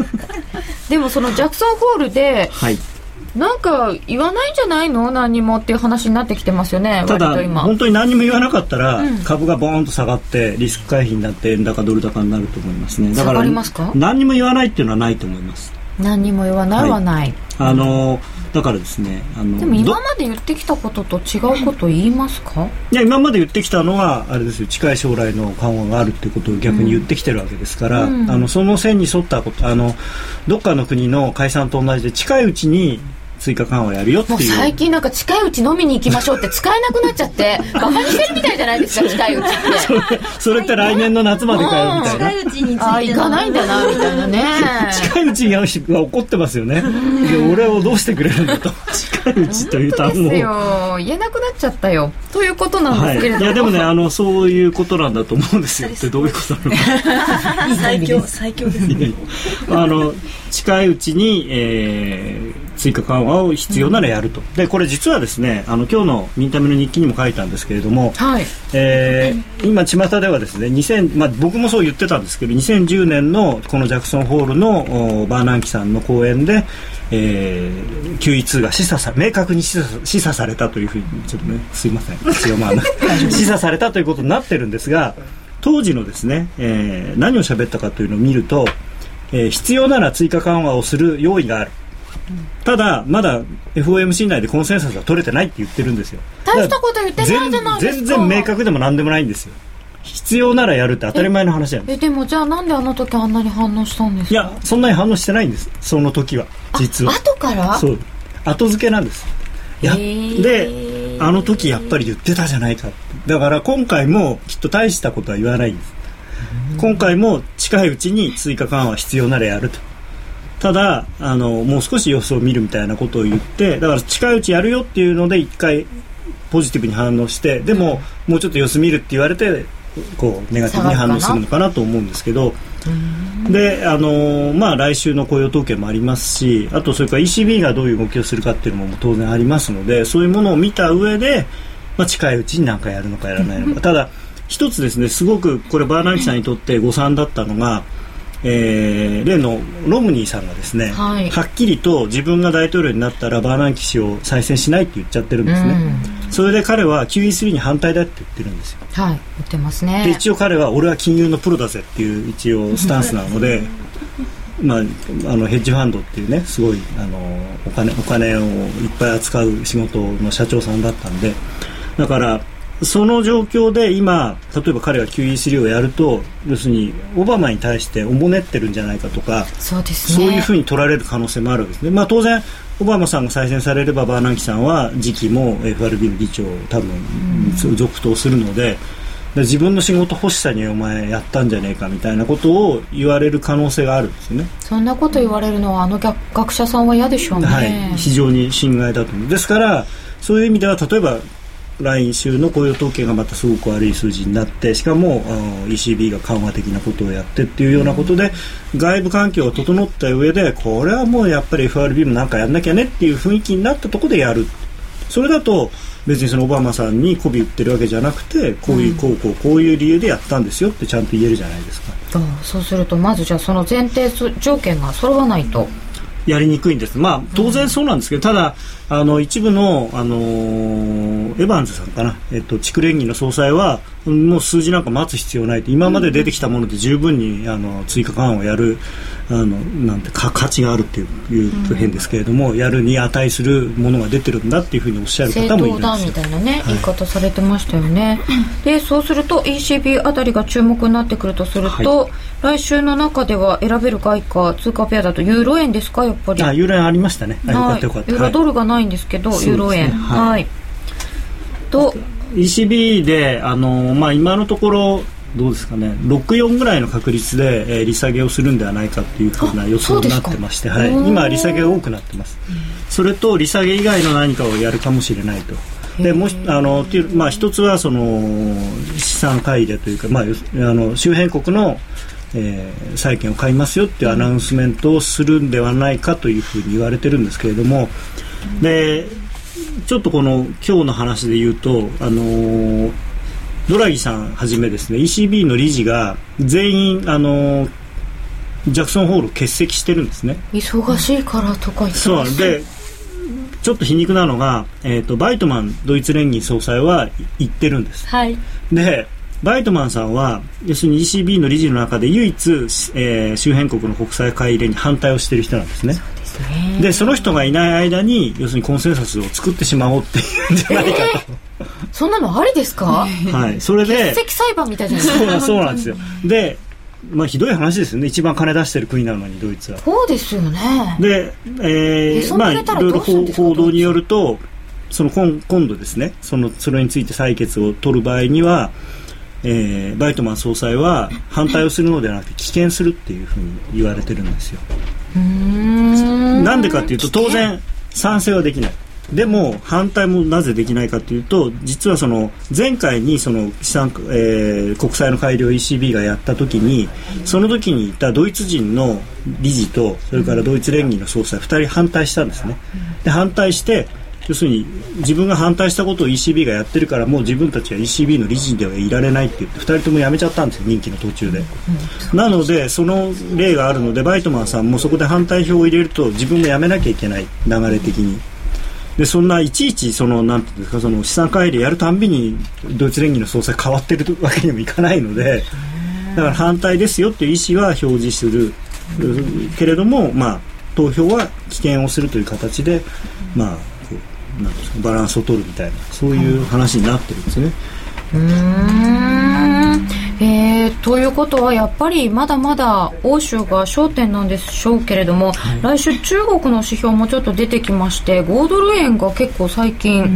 でもそのジャクソンホールで、はいなんか言わないんじゃないの？何もっていう話になってきてますよねただ本当に何も言わなかったら、うん、株がボーンと下がってリスク回避になって円高ドル高になると思いますね。だから何も言わないっていうのはないと思います。何も言わないはない、はい、あのだからですねあのでも今まで言ってきたことと違うこと言いますか？いや今まで言ってきたのはあれですよ。近い将来の緩和があるっていうことを逆に言ってきてるわけですから、うん、あのその線に沿ったことあのどっかの国の解散と同じで近いうちに追加緩和やるよっていう。最近なんか近いうち飲みに行きましょうって使えなくなっちゃって バカにしてるみたいじゃないですか近いうちって。それそれって来年の夏までかよみたいな。近いうちにああ行かないんだなみたいなね。近いうちが怒ってますよね。俺をどうしてくれるんだと。近いうちという単語ですよ。言えなくなっちゃったよ。ということなんですけれども、はい、いやでもねあのそういうことなんだと思うんですよ。ってどういうことなのか。最強最強ですね。あの近いうちに、えー、追加緩和を必要ならやると、でこれ実はですねあの今日のミンタメの日記にも書いたんですけれども、はい。えー、今巷ではですね2000、まあ、僕もそう言ってたんですけど2010年のこのジャクソンホールのバーナンキさんの講演で、えー、QE2 が示唆さ明確に示唆示唆されたというふうにちょっとねすいません。強ま 示唆されたということになってるんですが当時のですね、えー、何を喋ったかというのを見るとえー、必要なら追加緩和をする用意がある、ただまだ FOMC 内でコンセンサスは取れてないって言ってるんですよ。大したこと言ってないじゃないですか。全然明確でも何でもないんですよ。必要ならやるって当たり前の話なんです。えでもじゃあなんであの時あんなに反応したんですか？いやそんなに反応してないんです。その時は実は。後から？そう。後付けなんです。やであの時やっぱり言ってたじゃないか。だから今回もきっと大したことは言わないんです。今回も近いうちに追加緩和必要ならやるとただあのもう少し様子を見るみたいなことを言ってだから近いうちやるよっていうので一回ポジティブに反応してでも、もうちょっと様子見るって言われてこうネガティブに反応するのかなと思うんですけどであのまあ、来週の雇用統計もありますしあとそれから ECB がどういう動きをするかっていうのも当然ありますのでそういうものを見た上で、まあ、近いうちに何かやるのかやらないのか。ただ一つですねすごくこれバーナンキさんにとって誤算だったのがえー、例のロムニーさんがですね、はい、はっきりと自分が大統領になったらバーナンキ氏を再選しないって言っちゃってるんですね、うん、それで彼は QE3 に反対だって言ってるんですよ。はい言ってますね。で一応彼は俺は金融のプロだぜっていう一応スタンスなので まあ、あのヘッジファンドっていうねすごいあのお金お金をいっぱい扱う仕事の社長さんだったんでだからその状況で今、例えば彼が QE3 をやると要するにオバマに対しておもねってるんじゃないかとかそうです、ね、そういうふうに取られる可能性もあるわけですね、まあ、当然、オバマさんが再選されればバーナンキさんは次期も FRB の議長を多分続投するので。自分の仕事欲しさにお前やったんじゃねえかみたいなことを言われる可能性があるんですよね。そんなこと言われるのはあの学者さんは嫌でしょうね、はい、非常に心外だと思う。ですからそういう意味では例えば来週の雇用統計がまたすごく悪い数字になってしかも ECB が緩和的なことをやってっていうようなことで外部環境が整った上でこれはもうやっぱり FRB もなんかやんなきゃねっていう雰囲気になったところでやる。それだと別にそのオバマさんに媚び売ってるわけじゃなくてこういうこうこうこういう理由でやったんですよってちゃんと言えるじゃないですか。そうするとまずじゃあその前提条件が揃わないとやりにくいんです。まあ、当然そうなんですけど、ただ、あの、一部の、あのー、エヴァンズさんかな、えっと、地区連議の総裁は、もう数字なんか待つ必要ないと、今まで出てきたもので十分に、あの、追加緩和をやる、あの、なんて、か、価値があるっていう、いうと変ですけれども、やるに値するものが出てるんだっていうふうにおっしゃる方もいるんですみたいなね、はい、言い方されてましたよね。で、そうすると ECB あたりが注目になってくるとすると、はい来週の中では選べる外貨通貨ペアだとユーロ円ですかやっぱり？あユーロ円ありましたね、はい、よかったよかった。ユーロドルがないんですけど、はい、ユーロ円、はい、はい、と ECB であの、まあ、今のところどうですかね。64ぐらいの確率で、えー、利下げをするんではないかというふうな予想になってましてはい、今利下げが多くなってます、それと利下げ以外の何かをやるかもしれないと。でもあのまあ、一つはその資産買い入れというか、まあ、あの周辺国のえー、債券を買いますよっていうアナウンスメントをするんではないかというふうに言われてるんですけれども、でちょっとこの今日の話で言うと、あのー、ドラギさんはじめですね ECB の理事が全員、あのー、ジャクソンホールを欠席してるんですね。忙しいからとか言ってそうでちょっと皮肉なのが、えーと、バイトマンドイツ連銀総裁は言ってるんです、はい、でバイトマンさんは要するに ECB の理事の中で唯一、えー、周辺国の国債買い入れに反対をしている人なんですね。でその人がいない間に要するにコンセンサスを作ってしまおうっていうんじゃないかと、えー、そんなのありですか？はいそれで欠席裁判みたいじゃないですか。そうなんですよ。でまあ、ひどい話ですよね。一番金出してる国なのにドイツは。そうですよね。で、えー、まあいろいろ報道によるとその今今度ですねそのそれについて採決を取る場合にはえー、バイトマン総裁は反対をするのではなくて棄権するっていうふうに言われてるんですよ。なんでかっていうと当然賛成はできない。でも反対もなぜできないかというと実はその前回にその資産、えー、国債の改良 ECB がやった時にその時にいたドイツ人の理事とそれからドイツ連議の総裁2人反対したんですね。で反対して要するに自分が反対したことを ECB がやってるからもう自分たちは ECB の理事ではいられないって言って2人とも辞めちゃったんですよ任期の途中で、うん、なのでその例があるのでバイトマンさんもそこで反対票を入れると自分も辞めなきゃいけない流れ的に。でそんないちいちそのなんていうんですかその資産管理やるたんびにドイツ連議の総裁変わってるわけにもいかないのでだから反対ですよっていう意思は表示する。けれども、まあ、投票は棄権をするという形で、まあ、なんですかバランスを取るみたいなそういう話になってるんですね。うん。えー、ということはやっぱりまだまだ欧州が焦点なんでしょうけれども、はい、来週中国の指標もちょっと出てきまして5ドル円が結構最近、うん、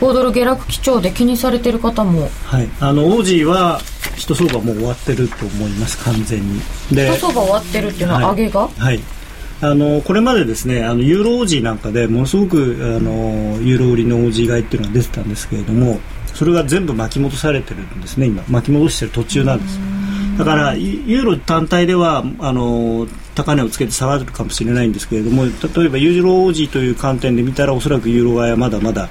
5ドル下落基調で気にされてる方も。はい。あのオージーは一相場もう終わってると思います完全に。で一相場終わってるっていうのは上げが、はい、はいあのこれまでですねあのユーロオージーなんかでものすごくあのユーロ売りのオージー買いっていうのが出てたんですけれどもそれが全部巻き戻されてるんですね今。巻き戻してる途中なんです。だからユーロ単体ではあの高値をつけて下がるかもしれないんですけれども例えばユーロオージーという観点で見たらおそらくユーロ買いはまだまだ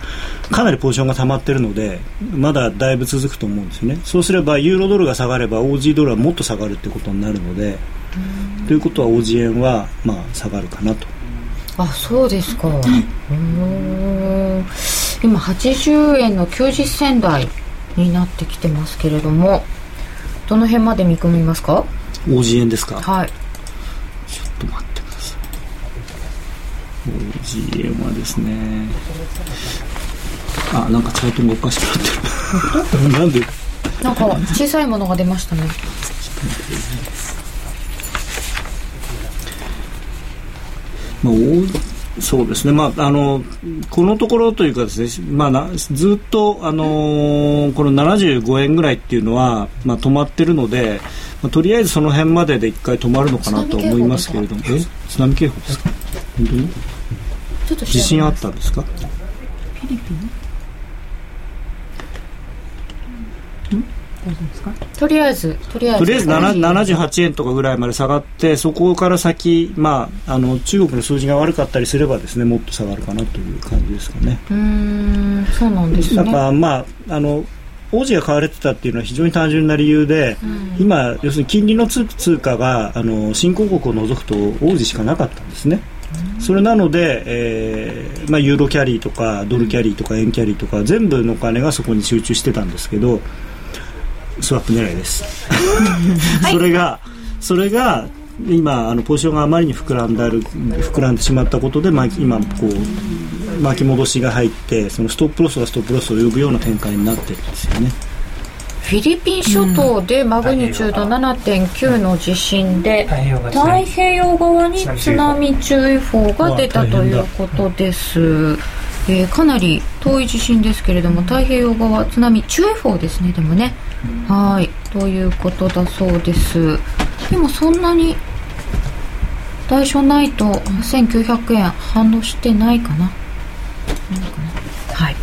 かなりポジションが溜まってるのでまだだいぶ続くと思うんですよね。そうすればユーロドルが下がればオージードルはもっと下がるということになるのでということはオージー円はまあ下がるかなと。あそうですか、うん。今80円の90銭台になってきてますけれどもどの辺まで見込みますか？オージー円ですか？はい。ちょっと待ってください。オージー円はですね。あなんかチャートがおかしくなってる。なんで？なんか小さいものが出ましたねまあ、そうですね、まあ、あのこのところというかですね、まあ、なずっと、あのー、この75円ぐらいっていうのは、まあ、止まってるので、まあ、とりあえずその辺までで一回止まるのかなと思いますけれども。え？津波警報ですか？本当に？地震あったんですか？フィリピン大丈夫ですかとりあえずとりあえずとりあえず7 78円とかぐらいまで下がってそこから先、まあ、あの中国の数字が悪かったりすればですねもっと下がるかなという感じですかね。うーんそうなんですねだからまああのオージーが買われてたっていうのは非常に単純な理由で、今、要するに金利の通通貨があの新興国を除くとオージーしかなかったんですね。それなので、えーまあ、ユーロキャリーとかドルキャリーとか円キャリーとか全部のお金がそこに集中してたんですけどスワップ狙いです、それがそれが今あのポジションがあまりに膨らんだる膨らんでしまったことで、まあ、今こう巻き戻しが入ってそのストップロスがストップロスを呼ぶような展開になってるんですよね。フィリピン諸島でマグニチュード7.9の地震で太平洋側に津波注意報。が出たということです、えーかなり遠い地震ですけれども太平洋側津波注意報ですねでもねはいということだそうですでもそんなに代償ないと1900円反応してないかなないかなはい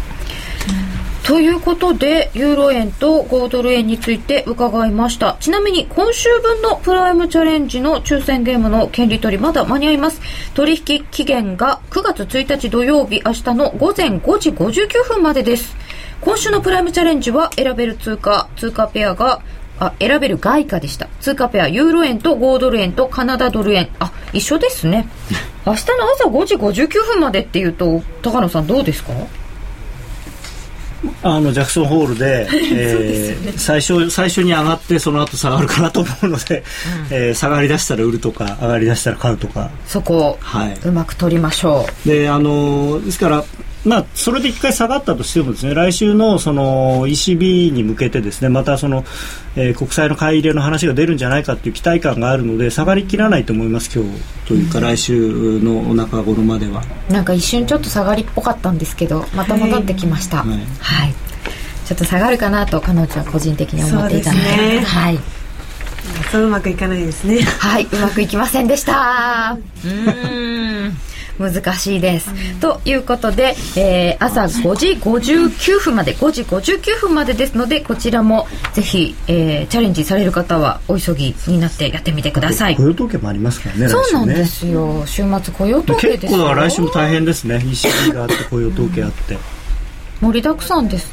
ということで、ユーロ円と5ドル円について伺いました。ちなみに今週分のプライムチャレンジの抽選ゲームの権利取りまだ間に合います。取引期限が9月1日土曜日明日の午前5時59分までです。今週のプライムチャレンジは選べる通貨、通貨ペアがあ、選べる外貨でした。通貨ペア、ユーロ円と5ドル円とカナダドル円。あ、一緒ですね。明日の朝5時59分までっていうと、高野さんどうですか？あのジャクソンホールで、えー最初最初に上がってその後下がるかなと思うので、えー下がりだしたら売るとか上がりだしたら買うとか、そこをはい、うまく取りましょう。であのですから、まあ、それで一回下がったとしてもですね来週のその ECB に向けてですねまたその、えー国債の買い入れの話が出るんじゃないかという期待感があるので下がりきらないと思います今日というか来週のお中頃までは。なんか一瞬ちょっと下がりっぽかったんですけどまた戻ってきました。はい。はい、ちょっと下がるかなと彼女は個人的に思っていたので。そうですね。はい、そううまくいかないですね。はい、うまくいきませんでした。うーん難しいです、ということで、えー朝5時59分まで5時59分までですのでこちらもぜひ、えーチャレンジされる方はお急ぎになってやってみてください。雇用統計もありますからねそうなんですよ。週末雇用統計です結よ来週も大変ですね。ECB があって雇用統計あって。盛りだくさんです、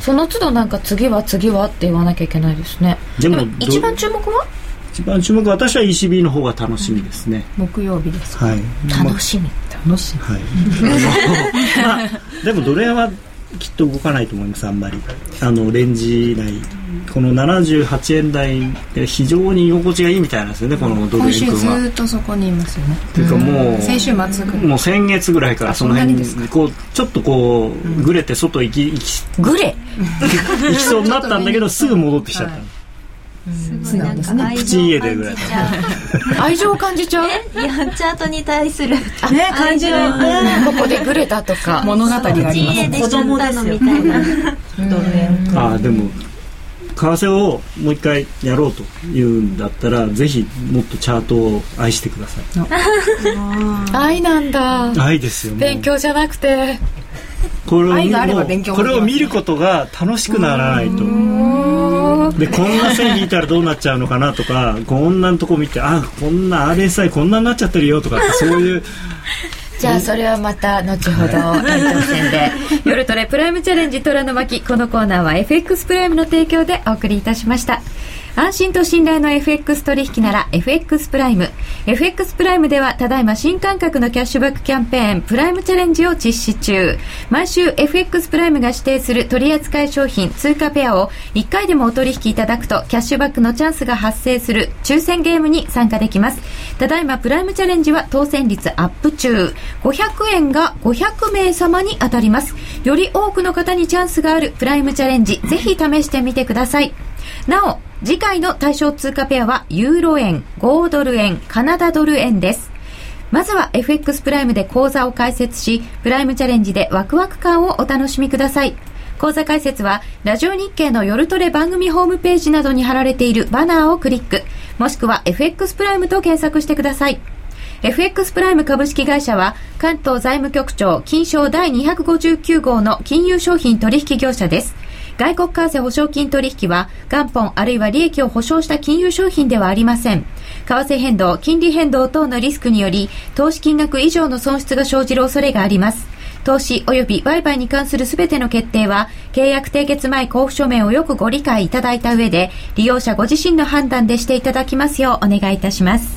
その都度なんか次は次はって言わなきゃいけないですね。でも一番注目は？一番注目は私は ECB の方が楽しみですね。木曜日ですはい。楽しみ。楽しいはい。まあでもドル円はきっと動かないと思いますあんまり。あのレンジ内この78円台で非常に居心地がいいみたいなんですよねこのドル円今週君は。ずっとそこにいますよね。というかもう先週末ぐらい。もう先月ぐらいからあその辺にこうちょっとこうぐれて外行き行きグレ。行きそうになったんだけどすぐ戻ってきちゃった。素直ですね。プチ家でぐらい愛情を感じちゃう？いやチャートに対する。ね感じる。ここでグレたとか。物語があります。家でしちゃったのみたいな。ああでも替をもう一回やろうというんだったらぜひもっとチャートを愛してください。愛なんだ。愛ですよ勉強じゃなくて。これを愛があれば勉強もこれを見ることが楽しくならないとでこんな線引いたらどうなっちゃうのかなとかこんなとこ見てあこんな RSI こんなになっちゃってるよとかそういう。じゃあそれはまた後ほど延長戦で。夜トレプライムチャレンジ虎の巻。このコーナーは FX プライムの提供でお送りいたしました安心と信頼の FX 取引なら FX プライム。FX プライムではただいま新感覚のキャッシュバックキャンペーンプライムチャレンジを実施中。毎週 FX プライムが指定する取扱商品通貨ペアを1回でもお取引いただくとキャッシュバックのチャンスが発生する抽選ゲームに参加できます。ただいまプライムチャレンジは当選率アップ中。500円が500名様に当たります。より多くの方にチャンスがあるプライムチャレンジぜひ試してみてください。なお次回の対象通貨ペアはユーロ円、5ドル円、カナダドル円です。まずは FX プライムで講座を開設し、プライムチャレンジでワクワク感をお楽しみください。講座解説は、ラジオ日経の夜トレ番組ホームページなどに貼られているバナーをクリック、もしくは FX プライムと検索してください。FX プライム株式会社は関東財務局長金賞第259号の金融商品取引業者です。外国為替保証金取引は元本あるいは利益を保証した金融商品ではありません。為替変動、金利変動等のリスクにより投資金額以上の損失が生じる恐れがあります。投資及び売買に関するすべての決定は、契約締結前交付書面をよくご理解いただいた上で、利用者ご自身の判断でしていただきますようお願いいたします。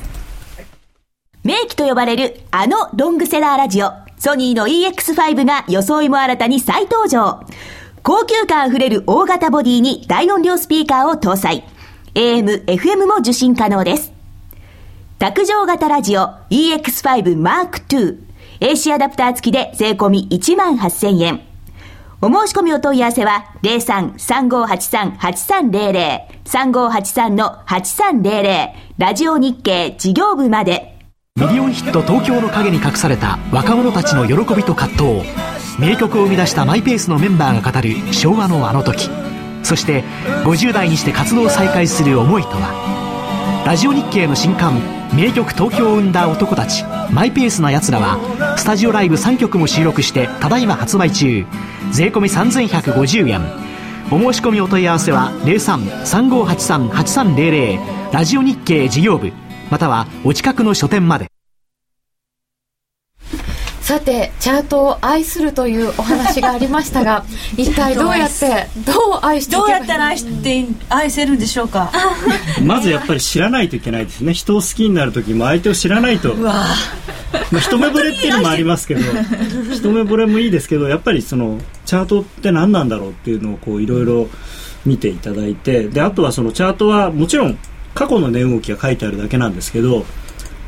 名機と呼ばれるあのロングセラーラジオ、ソニーの EX5 が装いも新たに再登場。高級感あふれる大型ボディに大音量スピーカーを搭載。AM、FM も受信可能です。卓上型ラジオ EX5 Mark II。AC アダプター付きで税込み1万8000円。お申し込みお問い合わせは03-3583-8300 3583-8300ラジオ日経事業部まで。ミリオンヒット東京の陰に隠された若者たちの喜びと葛藤名曲を生み出したマイペースのメンバーが語る昭和のあの時。そして50代にして活動を再開する思いとは。ラジオ日経の新刊名曲東京を生んだ男たちマイペースな奴らはスタジオライブ3曲も収録してただいま発売中。税込3150円。お申し込みお問い合わせは03-3583-8300ラジオ日経事業部またはお近くの書店まで。さてチャートを愛するというお話がありましたが 一体どうやってどう愛していどうやったら愛して愛せるんでしょうか？まずやっぱり知らないといけないですね。人を好きになる時も相手を知らないと。うわ。まあ、一目惚れっていうのもありますけど一目惚れもいいですけどやっぱりそのチャートって何なんだろうっていうのをこういろいろ見ていただいてであとはそのチャートはもちろん過去の値動きが書いてあるだけなんですけど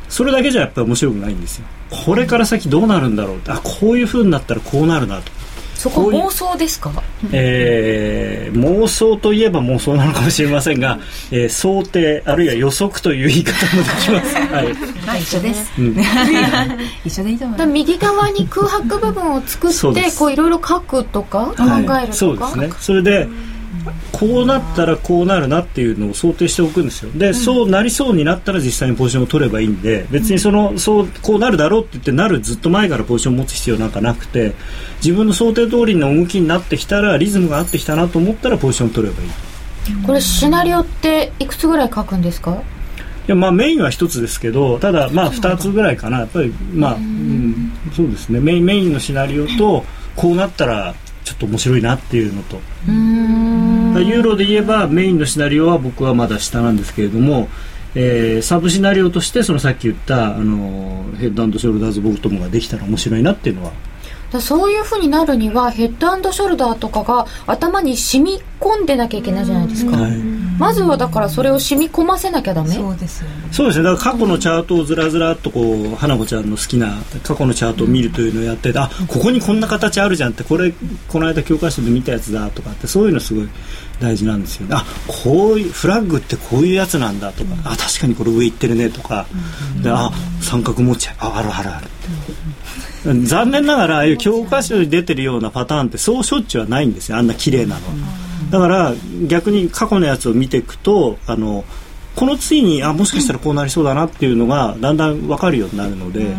それだけじゃやっぱり面白くないんですよ。これから先どうなるんだろうあこういう風になったらこうなるなと。そこ妄想ですか？えー妄想といえば妄想なのかもしれませんが、えー想定あるいは予測という言い方もできます、はい。はい、一緒です。うん。一緒でいいと思います。右側に空白部分を作ってこういろいろ書くとか考はい。えるとか、そうですね。それでこうなったらこうなるなっていうのを想定しておくんですよ。で、そうなりそうになったら実際にポジションを取ればいいんで別にそのそうこうなるだろうって言ってなるずっと前からポジションを持つ必要なんかなくて自分の想定通りの動きになってきたらリズムが合ってきたなと思ったらポジションを取ればいい。これシナリオっていくつぐらい書くんですか？いやまあメインは一つですけどただまあ二つぐらいかな。やっぱりまあうん。そうですね。メインメインのシナリオとこうなったらちょっと面白いなっていうのと。うーんユーロで言えばメインのシナリオは僕はまだ下なんですけれども、えーサブシナリオとしてそのさっき言ったあのヘッドショルダーズボルトムができたら面白いなっていうのは。だそういうふうになるにはヘッドショルダーとかが頭に染み込んでなきゃいけないじゃないですか、はいまずはだからそれを染み込ませなきゃダメ？そうですよね。そうですね。だから過去のチャートをずらずらっとこう花子ちゃんの好きな過去のチャートを見るというのをやってて、あここにこんな形あるじゃんってこれこの間教科書で見たやつだとかってそういうのすごい大事なんですよあこういうフラッグってこういうやつなんだとか、あ確かにこれ上行ってるねとか、であ三角持ちああるあるある。残念ながらああいう教科書に出てるようなパターンってそうしょっちゅうはないんですよ。あんな綺麗なのは。だから逆に過去のやつを見ていくとあのこの次にあもしかしたらこうなりそうだなっていうのがだんだん分かるようになるので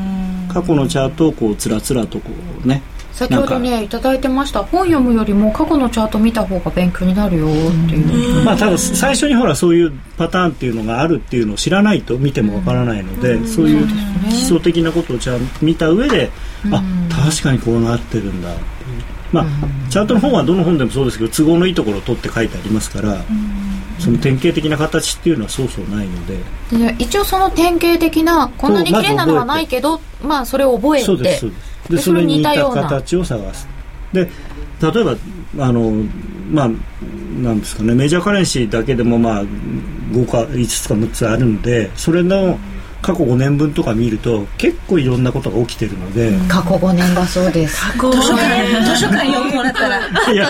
過去のチャートをこうつらつらとこうね先ほどねいただいてました。本読むよりも過去のチャート見た方が勉強になるよっていう、まあただ最初にほらそういうパターンっていうのがあるっていうのを知らないと見てもわからないので、そういう基礎的なことをちゃんと見た上で、あ確かにこうなってるんだっまあチャートの本はどの本でもそうですけど都合のいいところを取って書いてありますから、その典型的な形っていうのはそうそうないので。で一応その典型的なこんなに綺麗なのはないけどまあそれを覚えてそうですそうでそれに似た似たような。形を探す。で例えばあのまあなんですかねメジャーカレンシーだけでもまあ5か5つか6つあるんでそれの過去5年分とか見ると結構いろんなことが起きてるので、過去5年だそうです。図書館図書館読んでもらったら。いや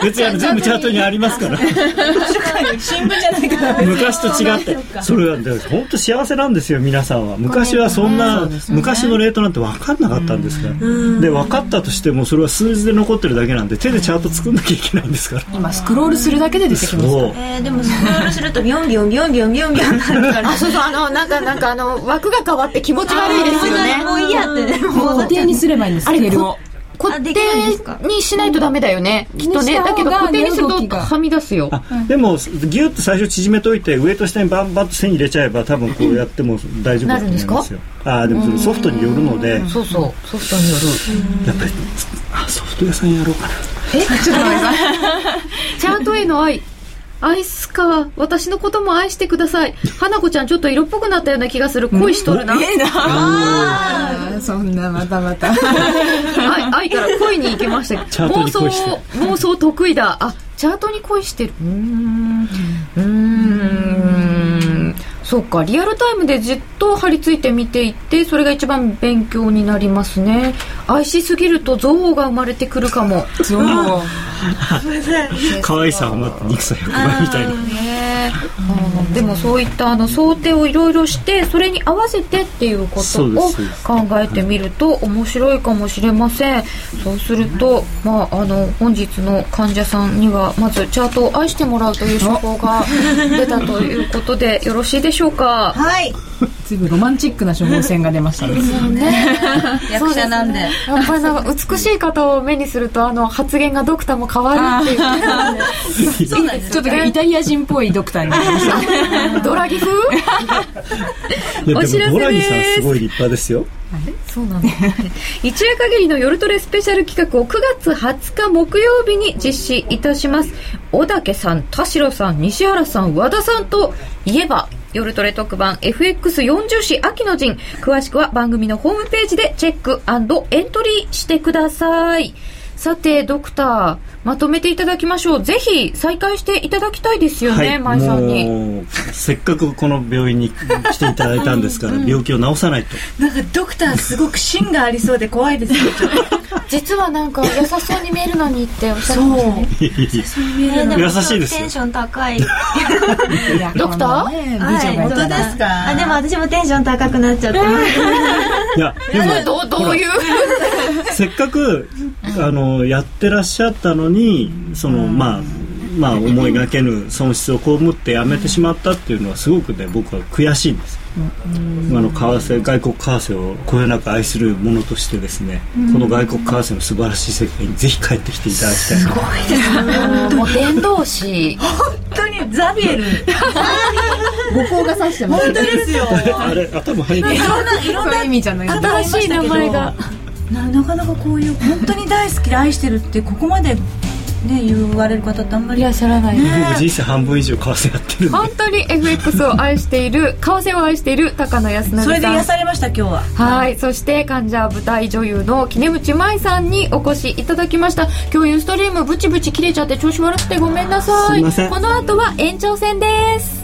別にあの全部チャートにありますから。図書館新聞じゃないから。昔と違って。それはで本当幸せなんですよ皆さんは。昔はそんな昔のレートなんて分かんなかったんですから。で分かったとしてもそれは数字で残ってるだけなんで手でチャート作んなきゃいけないんですから。今スクロールするだけで出てきますそう。えー、でもスクロールするとビョンビョンビョンビョンビョンビョンなるから。あそうそうあのなんかなんかあの枠が変わって気持ち悪いですよね。もういいやってね。もう固定にすればいいんですあできないんですか？定にしないとダメだよね。きっとね。だけど固定にするとはみ出すよ。あでもギュッと最初縮めといて上と下にバンバンと線入れちゃえば多分こうやっても大丈夫だと思いますよあでもソフトによるのでそうそう。ソフトによるやっぱりあソフト屋さんやろうかな。チャートへの愛アイスカ私のことも愛してください。花子ちゃんちょっと色っぽくなったような気がする。恋しとるな。あー そんなまたまた。愛愛から恋に行きました。チャート妄想に恋して。妄想得意だ。あチャートに恋してる。うーん。うーん。そうか。リアルタイムでじっと張り付いて見ていってそれが一番勉強になりますね。愛しすぎると憎悪が生まれてくるかも。そう 可愛さはまた憎さ100倍みたいなねうんでもそういったあの想定をいろいろしてそれに合わせてっていうことを考えてみると面白いかもしれません。そうすると、まあ、あの本日の患者さんにはまずチャートを愛してもらうという手法が出たということでよろしいでしょうか？はい 随分ロマンチックな処方箋が出ましたね。役者なんで。やっぱりなんか美しい方を目にするとあの発言がドクターも変わるっていう。そうなんです。ちょっとイタリア人っぽいドクターになりました。ドラギ風お知らせドラギさんすごい立派ですよ。そうなの一夜限りの夜トレスペシャル企画を9月20日木曜日に実施いたします。小竹さん田代さん西原さん和田さんといえば夜トレ特番 FX40 紙秋の陣。詳しくは番組のホームページでチェックエントリーしてください。さてドクターまとめていただきましょう。ぜひ再開していただきたいですよね、舞さんに。もうせっかくこの病院に来ていただいたんですから病気を治さないと。なんかドクターすごく芯がありそうで怖いですよ。ちょっと実はなんか優しそうに見えるのにっておっしゃってましたね。優しいですよ。テンション高い。ドクター？はい本当ですか？あでも私もテンション高くなっちゃって いやでも どうどういう？せっかくあのやってらっしゃったのにその、まあまあ思いがけぬ損失を被ってやめてしまったっていうのはすごくね僕は悔しいんです。あの為替外国為替をこよなく愛するものとしてですね、この外国為替の素晴らしい世界にぜひ帰ってきていただきたいもう伝道師。本当にザビエル。五光が指してます。本当ですよ。あれ頭入っていろんないろんそういうな意味じゃない。新しい名前がななかなかこういう本当に大好きで愛してるってここまでね言われる方ってあんまりいらっしゃらない僕人生半分以上為替やってる本当に FX を愛している為替を愛している高野康成それでさん癒されました今日は。はい。そして患者舞台女優の杵渕舞さんにお越しいただきました。今日ユーストリームブチブチ切れちゃって調子悪くてごめんなさい。すいません。この後は延長戦です